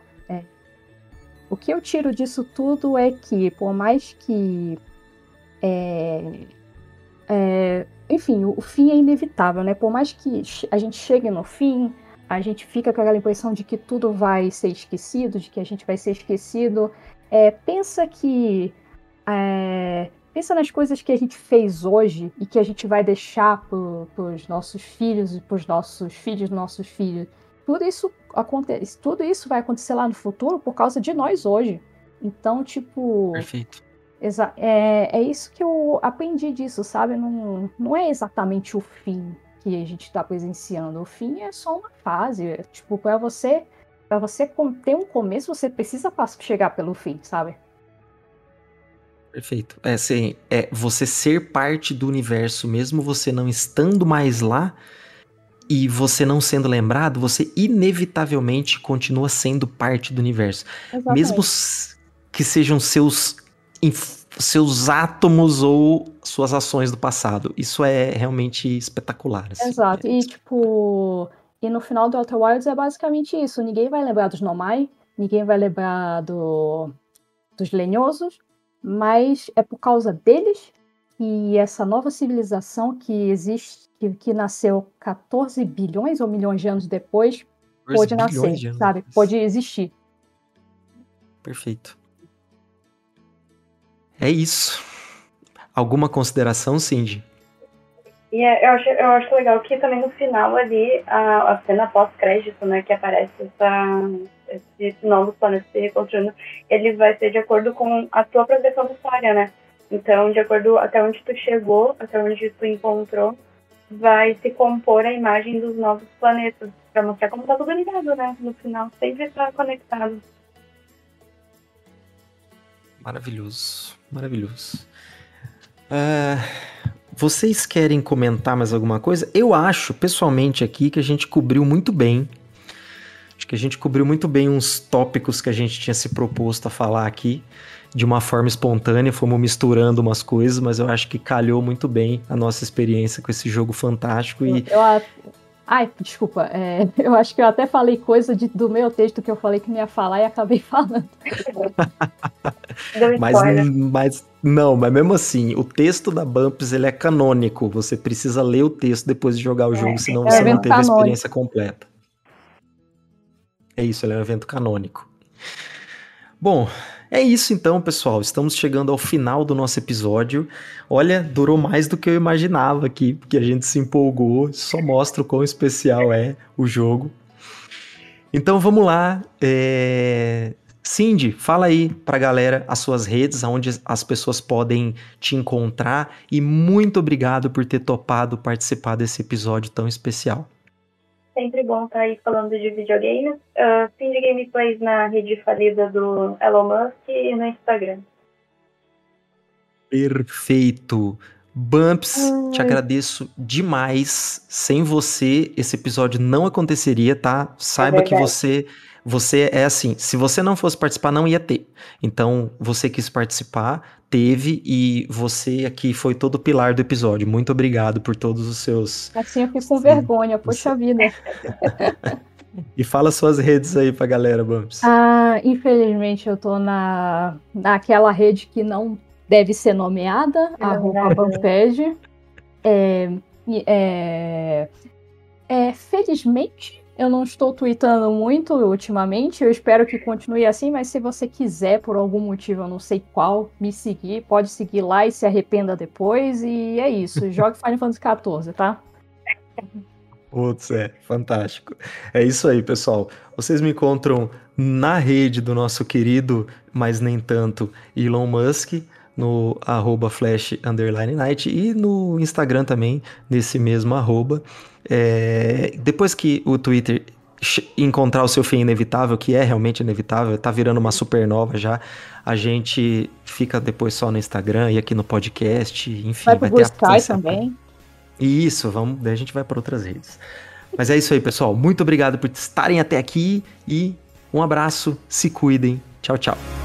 o que eu tiro disso tudo é que, por mais que. É, é, enfim, o, o, fim é inevitável, né? Por mais que a gente chegue no fim, a gente fica com aquela impressão de que tudo vai ser esquecido, de que a gente vai ser esquecido. É, pensa que. É, pensa nas coisas que a gente fez hoje e que a gente vai deixar para os nossos filhos e para os nossos filhos, nossos filhos tudo isso acontece, tudo isso vai acontecer lá no futuro por causa de nós hoje. Então, tipo. Perfeito. É, é isso que eu aprendi disso, sabe? Não, não é exatamente o fim que a gente está presenciando. O fim é só uma fase. É, tipo, para você, para você ter um começo, você precisa chegar pelo fim, sabe? Perfeito. É, assim, é você ser parte do universo, mesmo você não estando mais lá, e você não sendo lembrado, você inevitavelmente continua sendo parte do universo. Exatamente. Mesmo que sejam seus, seus átomos ou suas ações do passado. Isso é realmente espetacular. Assim. Exato. E tipo. E no final do Outer Wilds é basicamente isso. Ninguém vai lembrar dos Nomai, ninguém vai lembrar do, dos lenhosos, mas é por causa deles que essa nova civilização que existe que, que nasceu 14 bilhões ou milhões de anos depois, pode nascer, de sabe? Pode existir. Perfeito. É isso. Alguma consideração, Cindy? E é, eu, acho, eu acho legal que também no final ali, a, a cena pós-crédito, né, que aparece essa, esse novo planeta se reconstruindo, ele vai ser de acordo com a tua progressão da história, né? Então, de acordo até onde tu chegou, até onde tu encontrou, vai se compor a imagem dos novos planetas, para mostrar como está tudo ligado, né? No final, sempre está conectado. Maravilhoso, maravilhoso. Uh, vocês querem comentar mais alguma coisa? Eu acho, pessoalmente, aqui que a gente cobriu muito bem. Acho que a gente cobriu muito bem uns tópicos que a gente tinha se proposto a falar aqui. De uma forma espontânea, fomos misturando umas coisas, mas eu acho que calhou muito bem a nossa experiência com esse jogo fantástico. E... Eu, Ai, desculpa, é, (laughs) eu acho que eu até falei coisa de, do meu texto que eu falei que não ia falar e acabei (laughs) falando. (laughs) mas, mas não, mas mesmo assim, o texto da Bumps ele é canônico. Você precisa ler o texto depois de jogar o é, jogo, senão é você não teve canônico. a experiência completa. É isso, ele é um evento canônico. Bom, é isso então, pessoal. Estamos chegando ao final do nosso episódio. Olha, durou mais do que eu imaginava aqui, porque a gente se empolgou. Só mostra o quão especial é o jogo. Então vamos lá. É... Cindy, fala aí pra galera as suas redes, onde as pessoas podem te encontrar. E muito obrigado por ter topado participar desse episódio tão especial. Sempre bom estar tá aí falando de videogames. Uh, fim de gameplays na rede falida do Elon Musk e no Instagram. Perfeito. Bumps, te agradeço demais. Sem você, esse episódio não aconteceria, tá? Saiba é que você você é assim, se você não fosse participar, não ia ter. Então, você quis participar, teve, e você aqui foi todo o pilar do episódio. Muito obrigado por todos os seus. Assim eu fico com vergonha, poxa vida. (laughs) e fala suas redes aí pra galera, Bumps. Ah, infelizmente eu tô na, naquela rede que não deve ser nomeada, é arroba Bumpage. É, é, é, felizmente eu não estou tweetando muito ultimamente, eu espero que continue assim, mas se você quiser, por algum motivo, eu não sei qual, me seguir, pode seguir lá e se arrependa depois, e é isso. (laughs) Jogue Final Fantasy XIV, tá? Putz, é, fantástico. É isso aí, pessoal. Vocês me encontram na rede do nosso querido, mas nem tanto, Elon Musk, no arroba flash underline night e no Instagram também, nesse mesmo arroba. É, depois que o Twitter encontrar o seu fim inevitável, que é realmente inevitável, tá virando uma supernova já. A gente fica depois só no Instagram e aqui no podcast, enfim. Vai, vai ter Sky também. Isso, vamos, daí a gente vai para outras redes. Mas é isso aí, pessoal. Muito obrigado por estarem até aqui e um abraço, se cuidem. Tchau, tchau.